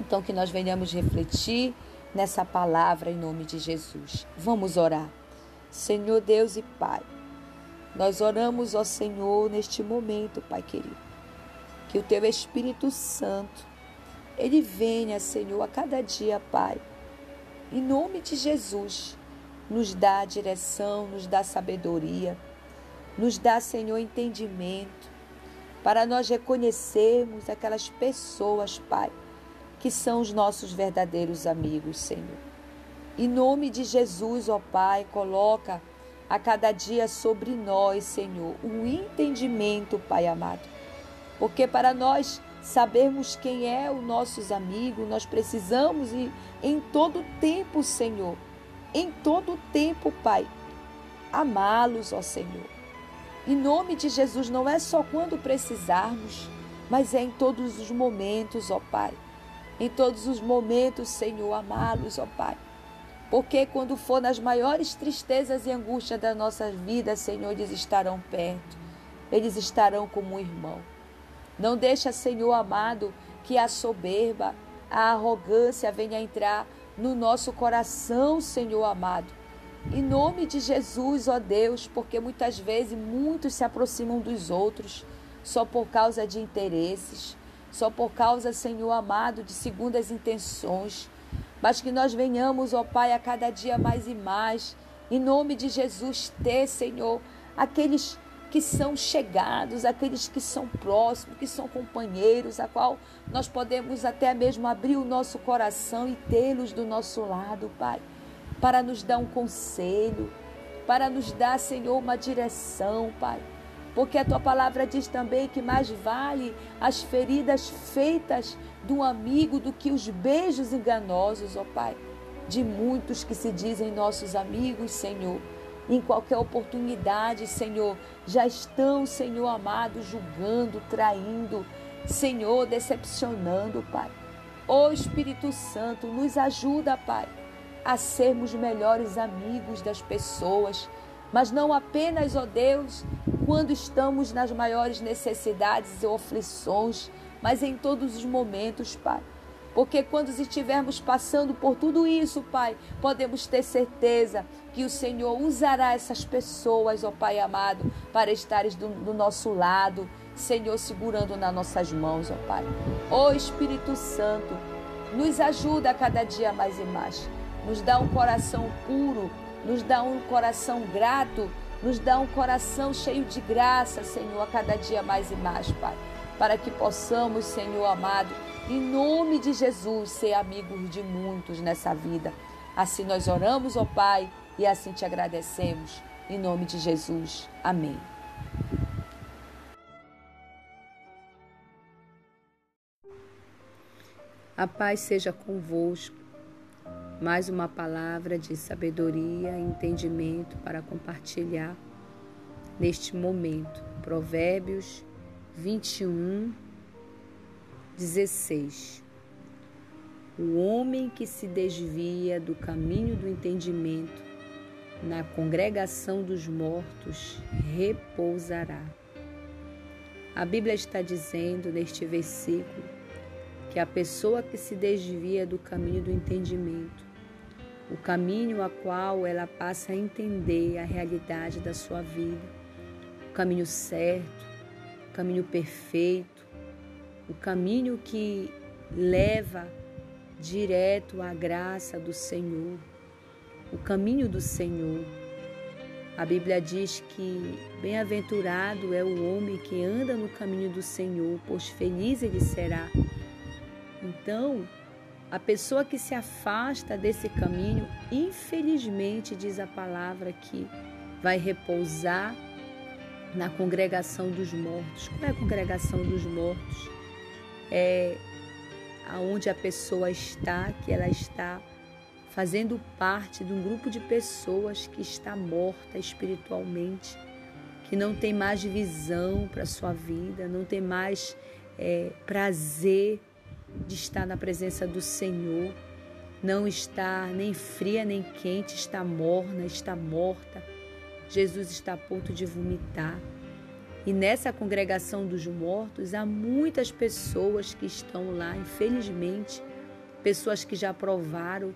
[SPEAKER 1] Então, que nós venhamos refletir nessa palavra em nome de Jesus. Vamos orar. Senhor Deus e Pai, nós oramos ao Senhor neste momento, Pai querido. Que o Teu Espírito Santo, Ele venha, Senhor, a cada dia, Pai. Em nome de Jesus, nos dá direção, nos dá sabedoria, nos dá, Senhor, entendimento, para nós reconhecermos aquelas pessoas, Pai, que são os nossos verdadeiros amigos, Senhor. Em nome de Jesus, ó Pai, coloca a cada dia sobre nós, Senhor, um entendimento, Pai amado. Porque para nós sabermos quem é o nossos amigos, nós precisamos e em todo tempo, Senhor, em todo tempo, Pai, amá-los, ó Senhor. Em nome de Jesus, não é só quando precisarmos, mas é em todos os momentos, ó Pai. Em todos os momentos, Senhor, amá-los, ó Pai. Porque quando for nas maiores tristezas e angústias da nossa vida, Senhor, eles estarão perto. Eles estarão como um irmão. Não deixa, Senhor amado, que a soberba, a arrogância venha entrar no nosso coração, Senhor amado. Em nome de Jesus, ó Deus, porque muitas vezes muitos se aproximam dos outros só por causa de interesses, só por causa, Senhor amado, de segundas intenções mas que nós venhamos, ó Pai, a cada dia mais e mais, em nome de Jesus, ter, Senhor, aqueles que são chegados, aqueles que são próximos, que são companheiros, a qual nós podemos até mesmo abrir o nosso coração e tê-los do nosso lado, Pai, para nos dar um conselho, para nos dar, Senhor, uma direção, Pai porque a tua palavra diz também que mais vale as feridas feitas do amigo do que os beijos enganosos, ó Pai, de muitos que se dizem nossos amigos, Senhor. Em qualquer oportunidade, Senhor, já estão, Senhor amado, julgando, traindo, Senhor, decepcionando, Pai. Ó Espírito Santo, nos ajuda, Pai, a sermos melhores amigos das pessoas, mas não apenas, ó Deus, quando estamos nas maiores necessidades ou aflições, mas em todos os momentos, Pai. Porque quando estivermos passando por tudo isso, Pai, podemos ter certeza que o Senhor usará essas pessoas, ó Pai amado, para estares do, do nosso lado, Senhor, segurando nas nossas mãos, ó Pai. Ó Espírito Santo, nos ajuda cada dia mais e mais. Nos dá um coração puro, nos dá um coração grato nos dá um coração cheio de graça, Senhor, a cada dia mais e mais, Pai. Para que possamos, Senhor amado, em nome de Jesus, ser amigos de muitos nessa vida. Assim nós oramos, ó Pai, e assim te agradecemos. Em nome de Jesus. Amém. A paz seja convosco mais uma palavra de sabedoria e entendimento para compartilhar neste momento. Provérbios 21, 16. O homem que se desvia do caminho do entendimento na congregação dos mortos repousará. A Bíblia está dizendo neste versículo que a pessoa que se desvia do caminho do entendimento o caminho a qual ela passa a entender a realidade da sua vida, o caminho certo, o caminho perfeito, o caminho que leva direto à graça do Senhor, o caminho do Senhor. A Bíblia diz que bem-aventurado é o homem que anda no caminho do Senhor, pois feliz ele será. Então, a pessoa que se afasta desse caminho, infelizmente, diz a palavra que vai repousar na congregação dos mortos. Qual é a congregação dos mortos? É aonde a pessoa está, que ela está fazendo parte de um grupo de pessoas que está morta espiritualmente, que não tem mais visão para sua vida, não tem mais é, prazer de estar na presença do Senhor. Não está nem fria nem quente, está morna, está morta. Jesus está a ponto de vomitar. E nessa congregação dos mortos há muitas pessoas que estão lá, infelizmente, pessoas que já provaram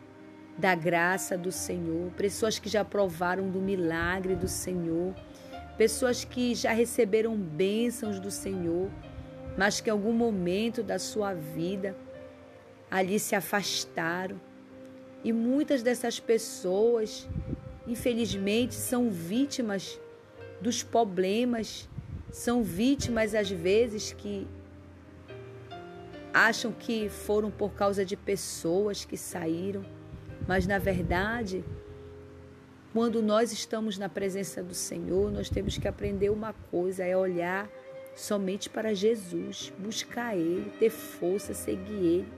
[SPEAKER 1] da graça do Senhor, pessoas que já provaram do milagre do Senhor, pessoas que já receberam bênçãos do Senhor, mas que em algum momento da sua vida ali se afastaram. E muitas dessas pessoas, infelizmente, são vítimas dos problemas, são vítimas às vezes que acham que foram por causa de pessoas que saíram, mas na verdade, quando nós estamos na presença do Senhor, nós temos que aprender uma coisa: é olhar somente para Jesus, buscar Ele, ter força, seguir Ele.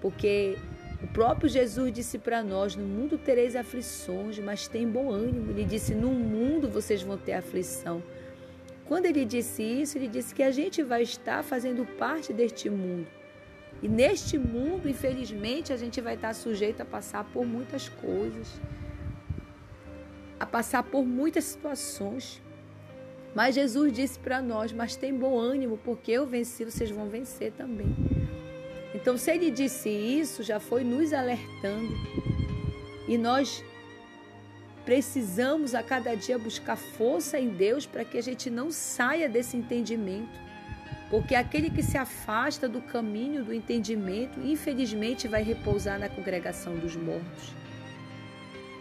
[SPEAKER 1] Porque o próprio Jesus disse para nós: No mundo tereis aflições, mas tem bom ânimo. Ele disse: No mundo vocês vão ter aflição. Quando ele disse isso, ele disse que a gente vai estar fazendo parte deste mundo. E neste mundo, infelizmente, a gente vai estar sujeito a passar por muitas coisas, a passar por muitas situações. Mas Jesus disse para nós: Mas tem bom ânimo, porque eu venci, vocês vão vencer também. Então, se ele disse isso, já foi nos alertando. E nós precisamos a cada dia buscar força em Deus para que a gente não saia desse entendimento. Porque aquele que se afasta do caminho do entendimento, infelizmente, vai repousar na congregação dos mortos.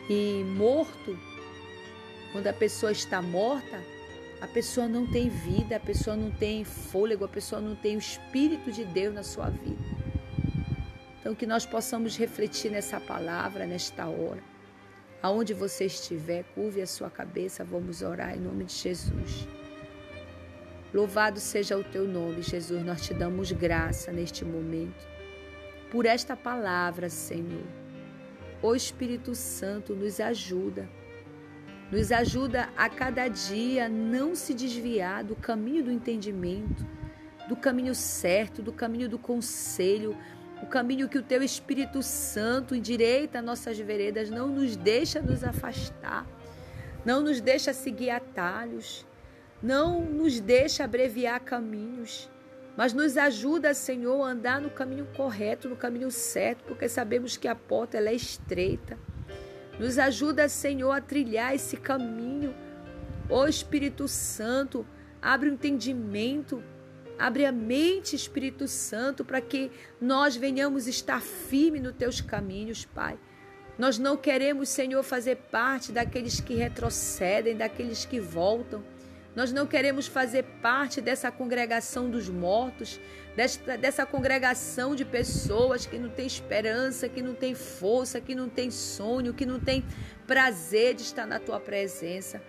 [SPEAKER 1] E morto, quando a pessoa está morta, a pessoa não tem vida, a pessoa não tem fôlego, a pessoa não tem o Espírito de Deus na sua vida. Então, que nós possamos refletir nessa palavra, nesta hora. Aonde você estiver, curve a sua cabeça, vamos orar em nome de Jesus. Louvado seja o teu nome, Jesus. Nós te damos graça neste momento. Por esta palavra, Senhor. O Espírito Santo nos ajuda nos ajuda a cada dia não se desviar do caminho do entendimento, do caminho certo, do caminho do conselho, o caminho que o teu Espírito Santo endireita nossas veredas, não nos deixa nos afastar, não nos deixa seguir atalhos, não nos deixa abreviar caminhos, mas nos ajuda, Senhor, a andar no caminho correto, no caminho certo, porque sabemos que a porta ela é estreita. Nos ajuda, Senhor, a trilhar esse caminho. Ó Espírito Santo, abre o entendimento, abre a mente, Espírito Santo, para que nós venhamos estar firmes nos teus caminhos, Pai. Nós não queremos, Senhor, fazer parte daqueles que retrocedem, daqueles que voltam. Nós não queremos fazer parte dessa congregação dos mortos, dessa, dessa congregação de pessoas que não tem esperança, que não tem força, que não tem sonho, que não tem prazer de estar na tua presença.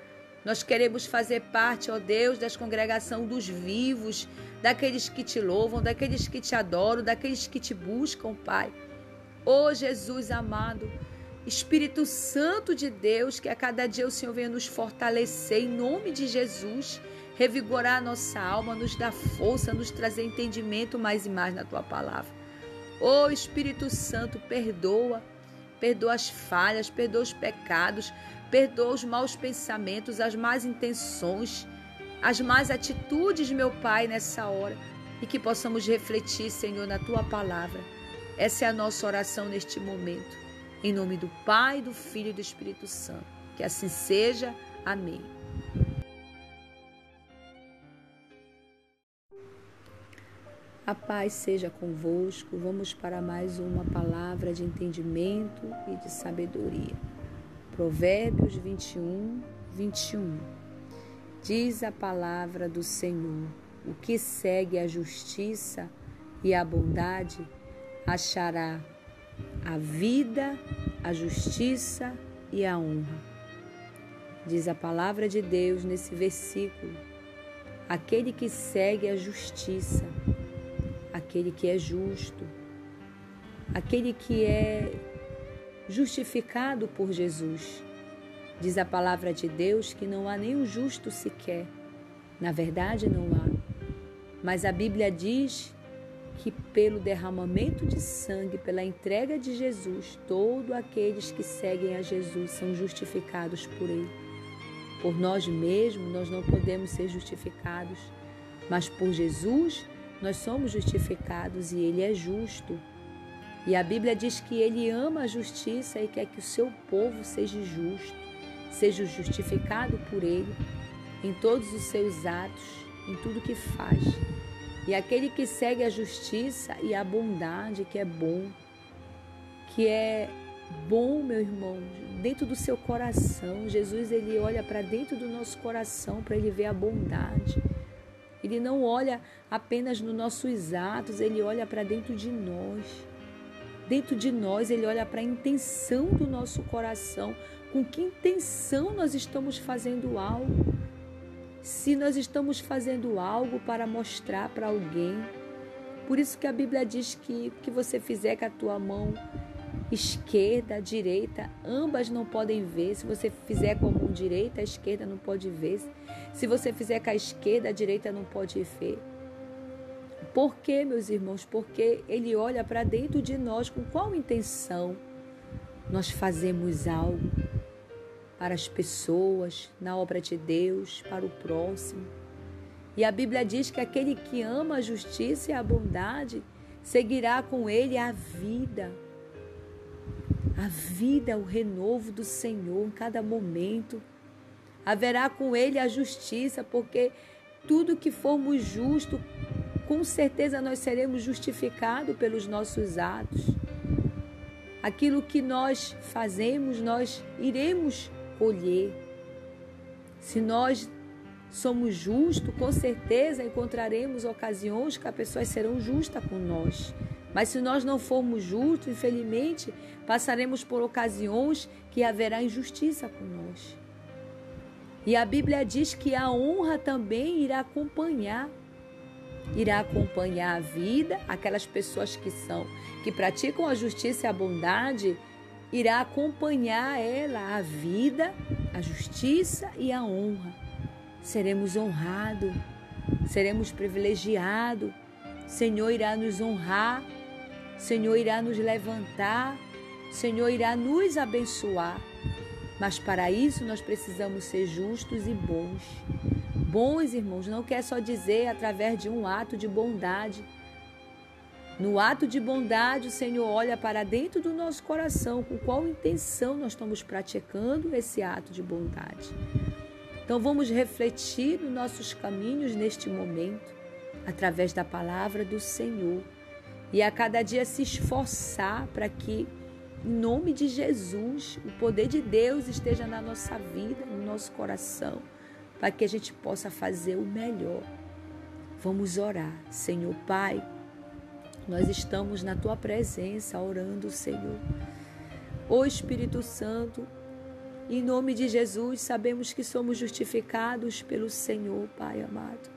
[SPEAKER 1] Nós queremos fazer parte, ó Deus, das congregação dos vivos, daqueles que te louvam, daqueles que te adoram, daqueles que te buscam, Pai. Ó Jesus amado, Espírito Santo de Deus, que a cada dia o Senhor venha nos fortalecer em nome de Jesus, revigorar a nossa alma, nos dar força, nos trazer entendimento mais e mais na tua palavra. Ô oh, Espírito Santo, perdoa, perdoa as falhas, perdoa os pecados, perdoa os maus pensamentos, as más intenções, as más atitudes, meu Pai, nessa hora, e que possamos refletir, Senhor, na tua palavra. Essa é a nossa oração neste momento. Em nome do Pai, do Filho e do Espírito Santo. Que assim seja. Amém. A paz seja convosco. Vamos para mais uma palavra de entendimento e de sabedoria. Provérbios 21, 21. Diz a palavra do Senhor: O que segue a justiça e a bondade achará a vida, a justiça e a honra. Diz a palavra de Deus nesse versículo: aquele que segue a justiça, aquele que é justo, aquele que é justificado por Jesus. Diz a palavra de Deus que não há nenhum justo sequer. Na verdade, não há. Mas a Bíblia diz que pelo derramamento de sangue, pela entrega de Jesus, todos aqueles que seguem a Jesus são justificados por Ele. Por nós mesmos, nós não podemos ser justificados, mas por Jesus, nós somos justificados e Ele é justo. E a Bíblia diz que Ele ama a justiça e quer que o seu povo seja justo, seja justificado por Ele em todos os seus atos, em tudo que faz. E aquele que segue a justiça e a bondade, que é bom, que é bom, meu irmão, dentro do seu coração. Jesus ele olha para dentro do nosso coração para ele ver a bondade. Ele não olha apenas nos nossos atos, ele olha para dentro de nós. Dentro de nós, ele olha para a intenção do nosso coração. Com que intenção nós estamos fazendo algo? Se nós estamos fazendo algo para mostrar para alguém. Por isso que a Bíblia diz que o que você fizer com a tua mão esquerda, direita, ambas não podem ver. Se você fizer com a mão direita, a esquerda não pode ver. Se você fizer com a esquerda, a direita não pode ver. Por quê, meus irmãos? Porque ele olha para dentro de nós com qual intenção nós fazemos algo para as pessoas, na obra de Deus, para o próximo. E a Bíblia diz que aquele que ama a justiça e a bondade seguirá com ele a vida. A vida, o renovo do Senhor em cada momento haverá com ele a justiça, porque tudo que formos justo, com certeza nós seremos justificados pelos nossos atos. Aquilo que nós fazemos, nós iremos colher. Se nós somos justos, com certeza encontraremos ocasiões que as pessoas serão justas com nós. Mas se nós não formos justos, infelizmente, passaremos por ocasiões que haverá injustiça com nós. E a Bíblia diz que a honra também irá acompanhar irá acompanhar a vida, aquelas pessoas que são que praticam a justiça e a bondade, irá acompanhar ela a vida, a justiça e a honra. Seremos honrados, seremos privilegiados. Senhor irá nos honrar, Senhor irá nos levantar, Senhor irá nos abençoar. Mas para isso nós precisamos ser justos e bons. Bons, irmãos, não quer só dizer através de um ato de bondade. No ato de bondade, o Senhor olha para dentro do nosso coração com qual intenção nós estamos praticando esse ato de bondade. Então vamos refletir nos nossos caminhos neste momento, através da palavra do Senhor, e a cada dia se esforçar para que em nome de Jesus, o poder de Deus esteja na nossa vida, no nosso coração, para que a gente possa fazer o melhor. Vamos orar, Senhor Pai. Nós estamos na tua presença orando, Senhor. Ô Espírito Santo, em nome de Jesus, sabemos que somos justificados pelo Senhor, Pai amado.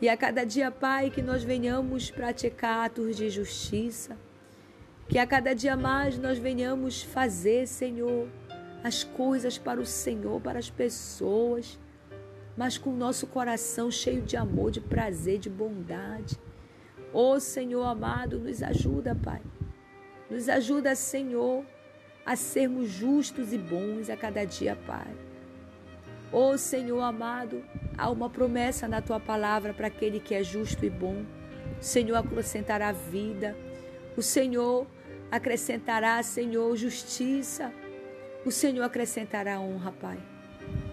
[SPEAKER 1] E a cada dia, Pai, que nós venhamos praticar atos de justiça, que a cada dia mais nós venhamos fazer, Senhor, as coisas para o Senhor, para as pessoas, mas com o nosso coração cheio de amor, de prazer, de bondade. Ô oh, Senhor amado, nos ajuda, Pai. Nos ajuda, Senhor, a sermos justos e bons a cada dia, Pai. Ô oh, Senhor amado, há uma promessa na tua palavra para aquele que é justo e bom. O Senhor acrescentará vida. O Senhor acrescentará, Senhor, justiça. O Senhor acrescentará honra, Pai.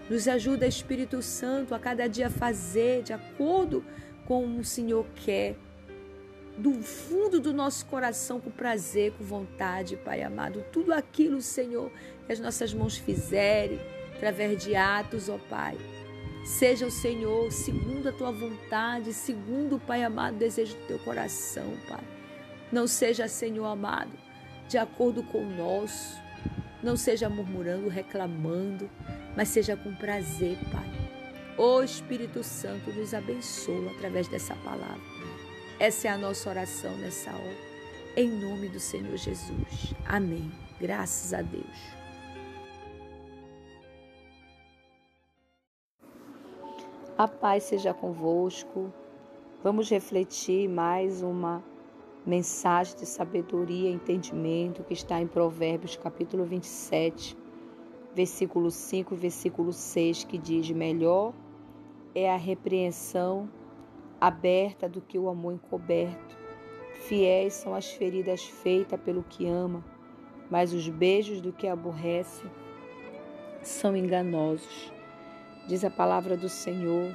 [SPEAKER 1] Nos ajuda, Espírito Santo, a cada dia fazer de acordo com o Senhor quer. Do fundo do nosso coração, com prazer, com vontade, Pai amado. Tudo aquilo, Senhor, que as nossas mãos fizerem, através de atos, ó Pai. Seja o Senhor segundo a tua vontade, segundo, Pai amado, desejo do teu coração, Pai. Não seja, Senhor amado, de acordo com o nosso. Não seja murmurando, reclamando, mas seja com prazer, Pai. O Espírito Santo nos abençoa através dessa palavra. Essa é a nossa oração nessa hora. Em nome do Senhor Jesus. Amém. Graças a Deus. A paz seja convosco. Vamos refletir mais uma mensagem de sabedoria e entendimento que está em Provérbios capítulo 27, versículo 5 e versículo 6, que diz: Melhor é a repreensão aberta do que o amor encoberto. Fiéis são as feridas feitas pelo que ama, mas os beijos do que aborrece são enganosos. Diz a palavra do Senhor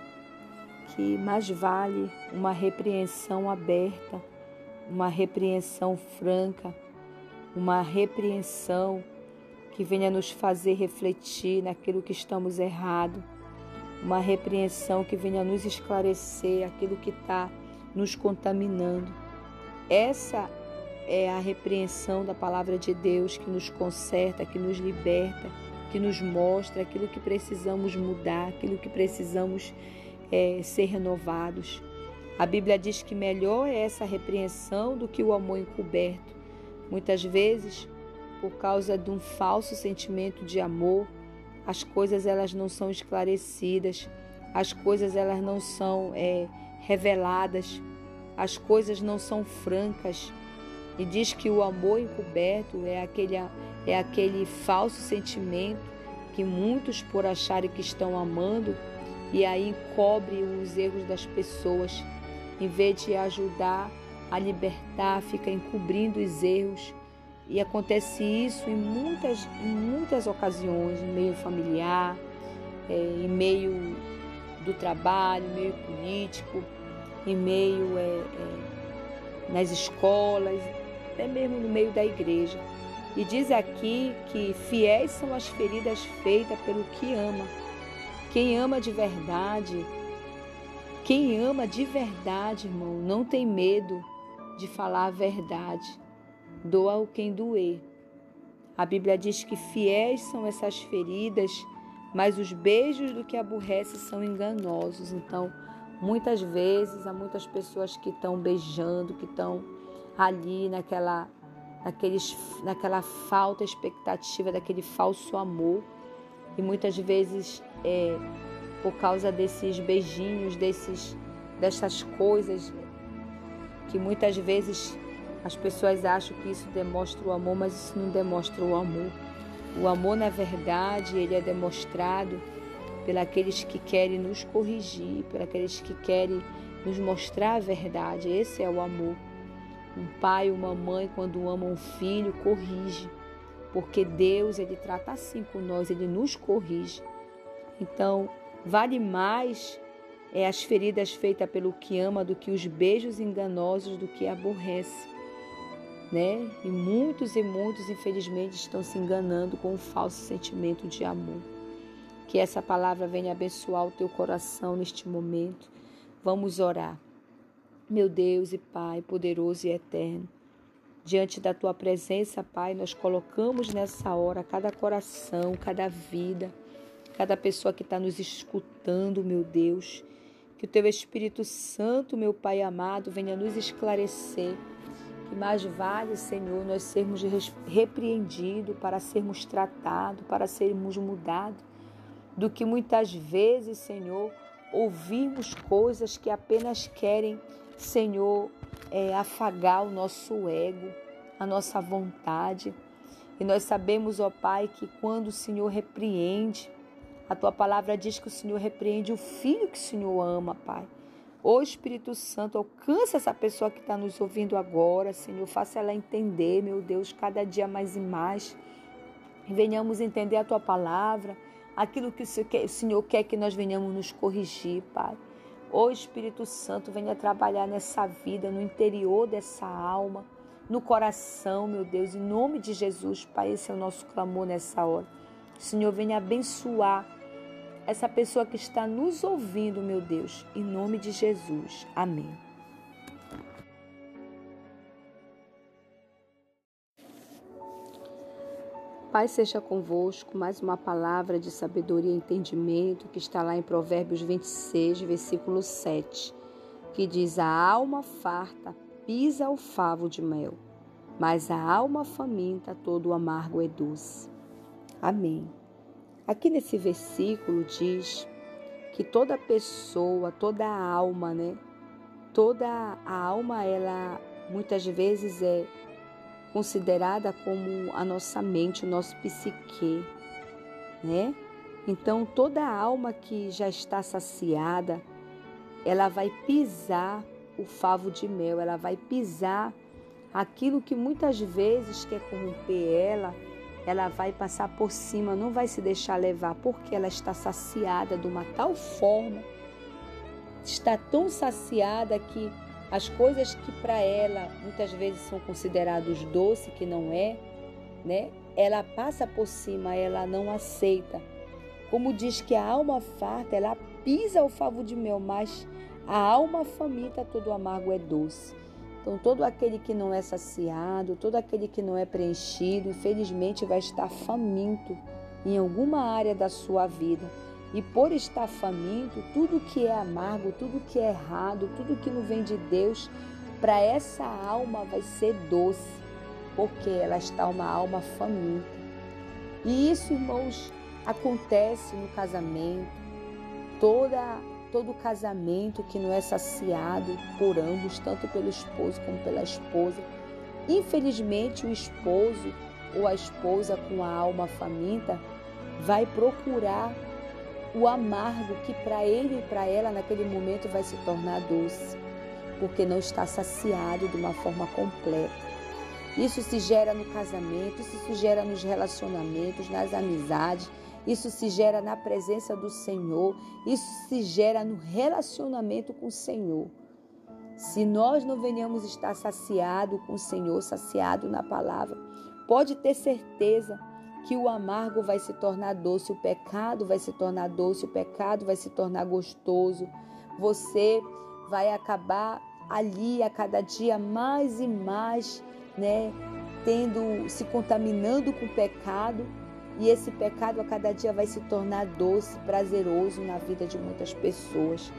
[SPEAKER 1] que mais vale uma repreensão aberta, uma repreensão franca, uma repreensão que venha nos fazer refletir naquilo que estamos errado, uma repreensão que venha nos esclarecer aquilo que está nos contaminando. Essa é a repreensão da palavra de Deus que nos conserta, que nos liberta, que nos mostra aquilo que precisamos mudar, aquilo que precisamos é, ser renovados. A Bíblia diz que melhor é essa repreensão do que o amor encoberto. Muitas vezes, por causa de um falso sentimento de amor, as coisas elas não são esclarecidas, as coisas elas não são é, reveladas, as coisas não são francas. E diz que o amor encoberto é aquele, é aquele falso sentimento que muitos, por acharem que estão amando, e aí encobre os erros das pessoas, em vez de ajudar a libertar, fica encobrindo os erros. E acontece isso em muitas, em muitas ocasiões, em meio familiar, é, em meio do trabalho, em meio político, em meio é, é, nas escolas, até mesmo no meio da igreja. E diz aqui que fiéis são as feridas feitas pelo que ama. Quem ama de verdade, quem ama de verdade, irmão, não tem medo de falar a verdade. Doa o quem doer. A Bíblia diz que fiéis são essas feridas, mas os beijos do que aborrece são enganosos. Então, muitas vezes há muitas pessoas que estão beijando, que estão ali naquela, naqueles, naquela falta expectativa, daquele falso amor e muitas vezes é, por causa desses beijinhos, desses, dessas coisas que muitas vezes as pessoas acham que isso demonstra o amor, mas isso não demonstra o amor. O amor, na verdade, ele é demonstrado pelos que querem nos corrigir, pelos que querem nos mostrar a verdade. Esse é o amor. Um pai, uma mãe, quando ama um filho, corrige porque Deus ele trata assim com nós, ele nos corrige. Então, vale mais é as feridas feitas pelo que ama do que os beijos enganosos do que aborrece. Né? E muitos e muitos, infelizmente, estão se enganando com um falso sentimento de amor. Que essa palavra venha abençoar o teu coração neste momento. Vamos orar. Meu Deus e Pai, poderoso e eterno, Diante da tua presença, Pai, nós colocamos nessa hora cada coração, cada vida, cada pessoa que está nos escutando, meu Deus. Que o teu Espírito Santo, meu Pai amado, venha nos esclarecer. Que mais vale, Senhor, nós sermos repreendidos para sermos tratados, para sermos mudados, do que muitas vezes, Senhor, ouvirmos coisas que apenas querem, Senhor, é, afagar o nosso ego, a nossa vontade. E nós sabemos, ó Pai, que quando o Senhor repreende, a tua palavra diz que o Senhor repreende o filho que o Senhor ama, Pai. Ô Espírito Santo, alcança essa pessoa que está nos ouvindo agora, Senhor. Faça ela entender, meu Deus, cada dia mais e mais. Venhamos entender a tua palavra, aquilo que o Senhor quer que nós venhamos nos corrigir, Pai. Ô Espírito Santo, venha trabalhar nessa vida, no interior dessa alma, no coração, meu Deus, em nome de Jesus, Pai, esse é o nosso clamor nessa hora. Senhor, venha abençoar essa pessoa que está nos ouvindo, meu Deus, em nome de Jesus. Amém. Pai seja convosco, mais uma palavra de sabedoria e entendimento que está lá em Provérbios 26, versículo 7, que diz: A alma farta pisa o favo de mel, mas a alma faminta todo o amargo é doce. Amém. Aqui nesse versículo diz que toda pessoa, toda alma, né? Toda a alma, ela muitas vezes é considerada como a nossa mente, o nosso psique. né? Então toda alma que já está saciada, ela vai pisar o favo de mel, ela vai pisar aquilo que muitas vezes quer corromper ela, ela vai passar por cima, não vai se deixar levar, porque ela está saciada de uma tal forma, está tão saciada que as coisas que para ela muitas vezes são considerados doce, que não é, né? Ela passa por cima, ela não aceita. Como diz que a alma farta, ela pisa o favo de mel, mas a alma faminta, todo amargo é doce. Então, todo aquele que não é saciado, todo aquele que não é preenchido, infelizmente vai estar faminto em alguma área da sua vida. E por estar faminto, tudo que é amargo, tudo que é errado, tudo que não vem de Deus, para essa alma vai ser doce, porque ela está uma alma faminta. E isso, irmãos, acontece no casamento. Toda todo casamento que não é saciado por ambos, tanto pelo esposo como pela esposa. Infelizmente, o esposo ou a esposa com a alma faminta vai procurar o amargo que para ele e para ela naquele momento vai se tornar doce, porque não está saciado de uma forma completa. Isso se gera no casamento, isso se gera nos relacionamentos, nas amizades, isso se gera na presença do Senhor, isso se gera no relacionamento com o Senhor. Se nós não venhamos estar saciado com o Senhor, saciado na palavra, pode ter certeza que o amargo vai se tornar doce, o pecado vai se tornar doce, o pecado vai se tornar gostoso. Você vai acabar ali a cada dia mais e mais, né, tendo se contaminando com o pecado e esse pecado a cada dia vai se tornar doce, prazeroso na vida de muitas pessoas.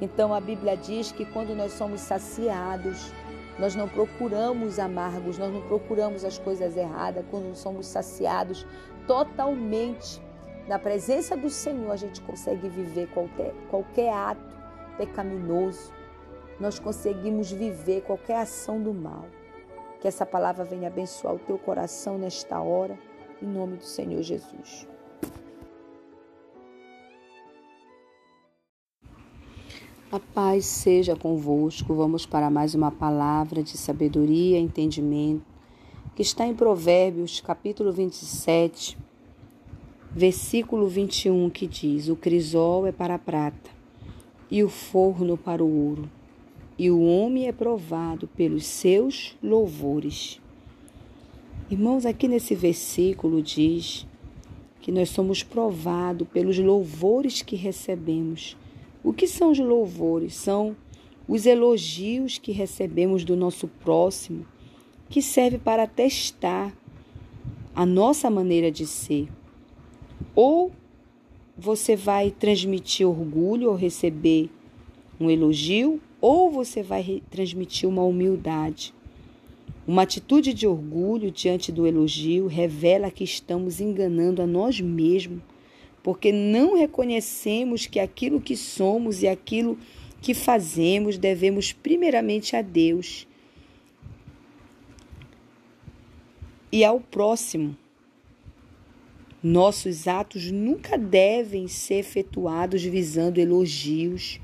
[SPEAKER 1] Então a Bíblia diz que quando nós somos saciados, nós não procuramos amargos, nós não procuramos as coisas erradas, quando somos saciados totalmente na presença do Senhor, a gente consegue viver qualquer, qualquer ato pecaminoso, nós conseguimos viver qualquer ação do mal. Que essa palavra venha abençoar o teu coração nesta hora em nome do Senhor Jesus. A paz seja convosco. Vamos para mais uma palavra de sabedoria e entendimento que está em Provérbios, capítulo 27, versículo 21, que diz: O crisol é para a prata e o forno para o ouro, e o homem é provado pelos seus louvores. Irmãos, aqui nesse versículo diz que nós somos provados pelos louvores que recebemos. O que são os louvores? São os elogios que recebemos do nosso próximo, que serve para testar a nossa maneira de ser. Ou você vai transmitir orgulho ou receber um elogio, ou você vai transmitir uma humildade. Uma atitude de orgulho diante do elogio revela que estamos enganando a nós mesmos, porque não reconhecemos que aquilo que somos e aquilo que fazemos devemos primeiramente a Deus e ao próximo. Nossos atos nunca devem ser efetuados visando elogios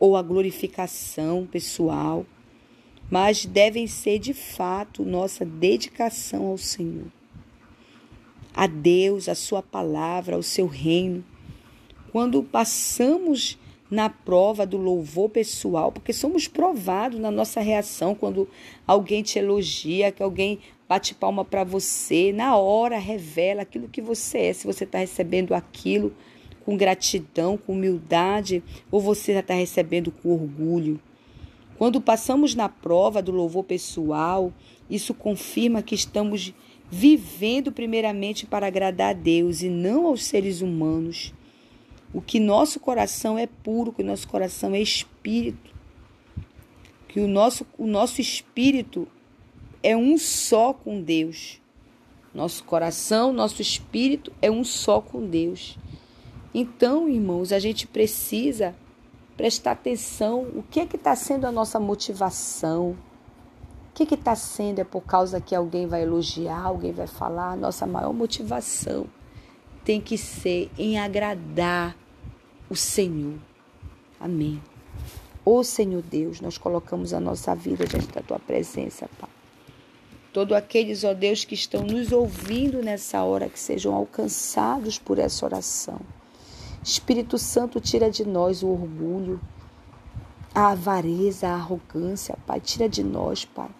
[SPEAKER 1] ou a glorificação pessoal mas devem ser de fato nossa dedicação ao Senhor, a Deus, a Sua palavra, ao Seu reino. Quando passamos na prova do louvor pessoal, porque somos provados na nossa reação quando alguém te elogia, que alguém bate palma para você, na hora revela aquilo que você é, se você está recebendo aquilo com gratidão, com humildade, ou você já está recebendo com orgulho. Quando passamos na prova do louvor pessoal, isso confirma que estamos vivendo primeiramente para agradar a Deus e não aos seres humanos. O que nosso coração é puro, que o nosso coração é espírito. Que o nosso, o nosso espírito é um só com Deus. Nosso coração, nosso espírito é um só com Deus. Então, irmãos, a gente precisa prestar atenção o que é que está sendo a nossa motivação. O que está sendo é por causa que alguém vai elogiar, alguém vai falar. Nossa maior motivação tem que ser em agradar o Senhor. Amém. Ô Senhor Deus, nós colocamos a nossa vida diante da tua presença, Pai. Todos aqueles, ó Deus, que estão nos ouvindo nessa hora, que sejam alcançados por essa oração. Espírito Santo, tira de nós o orgulho, a avareza, a arrogância, Pai. Tira de nós, Pai.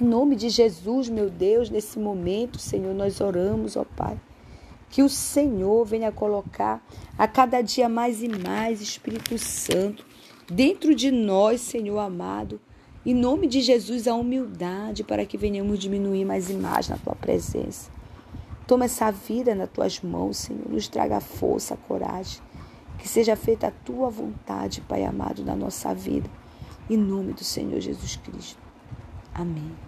[SPEAKER 1] Em nome de Jesus, meu Deus, nesse momento, Senhor, nós oramos, ó Pai. Que o Senhor venha colocar a cada dia mais e mais, Espírito Santo, dentro de nós, Senhor amado, em nome de Jesus, a humildade para que venhamos diminuir mais e mais na tua presença. Toma essa vida nas tuas mãos, Senhor. Nos traga força, coragem. Que seja feita a tua vontade, Pai amado, na nossa vida. Em nome do Senhor Jesus Cristo. Amém.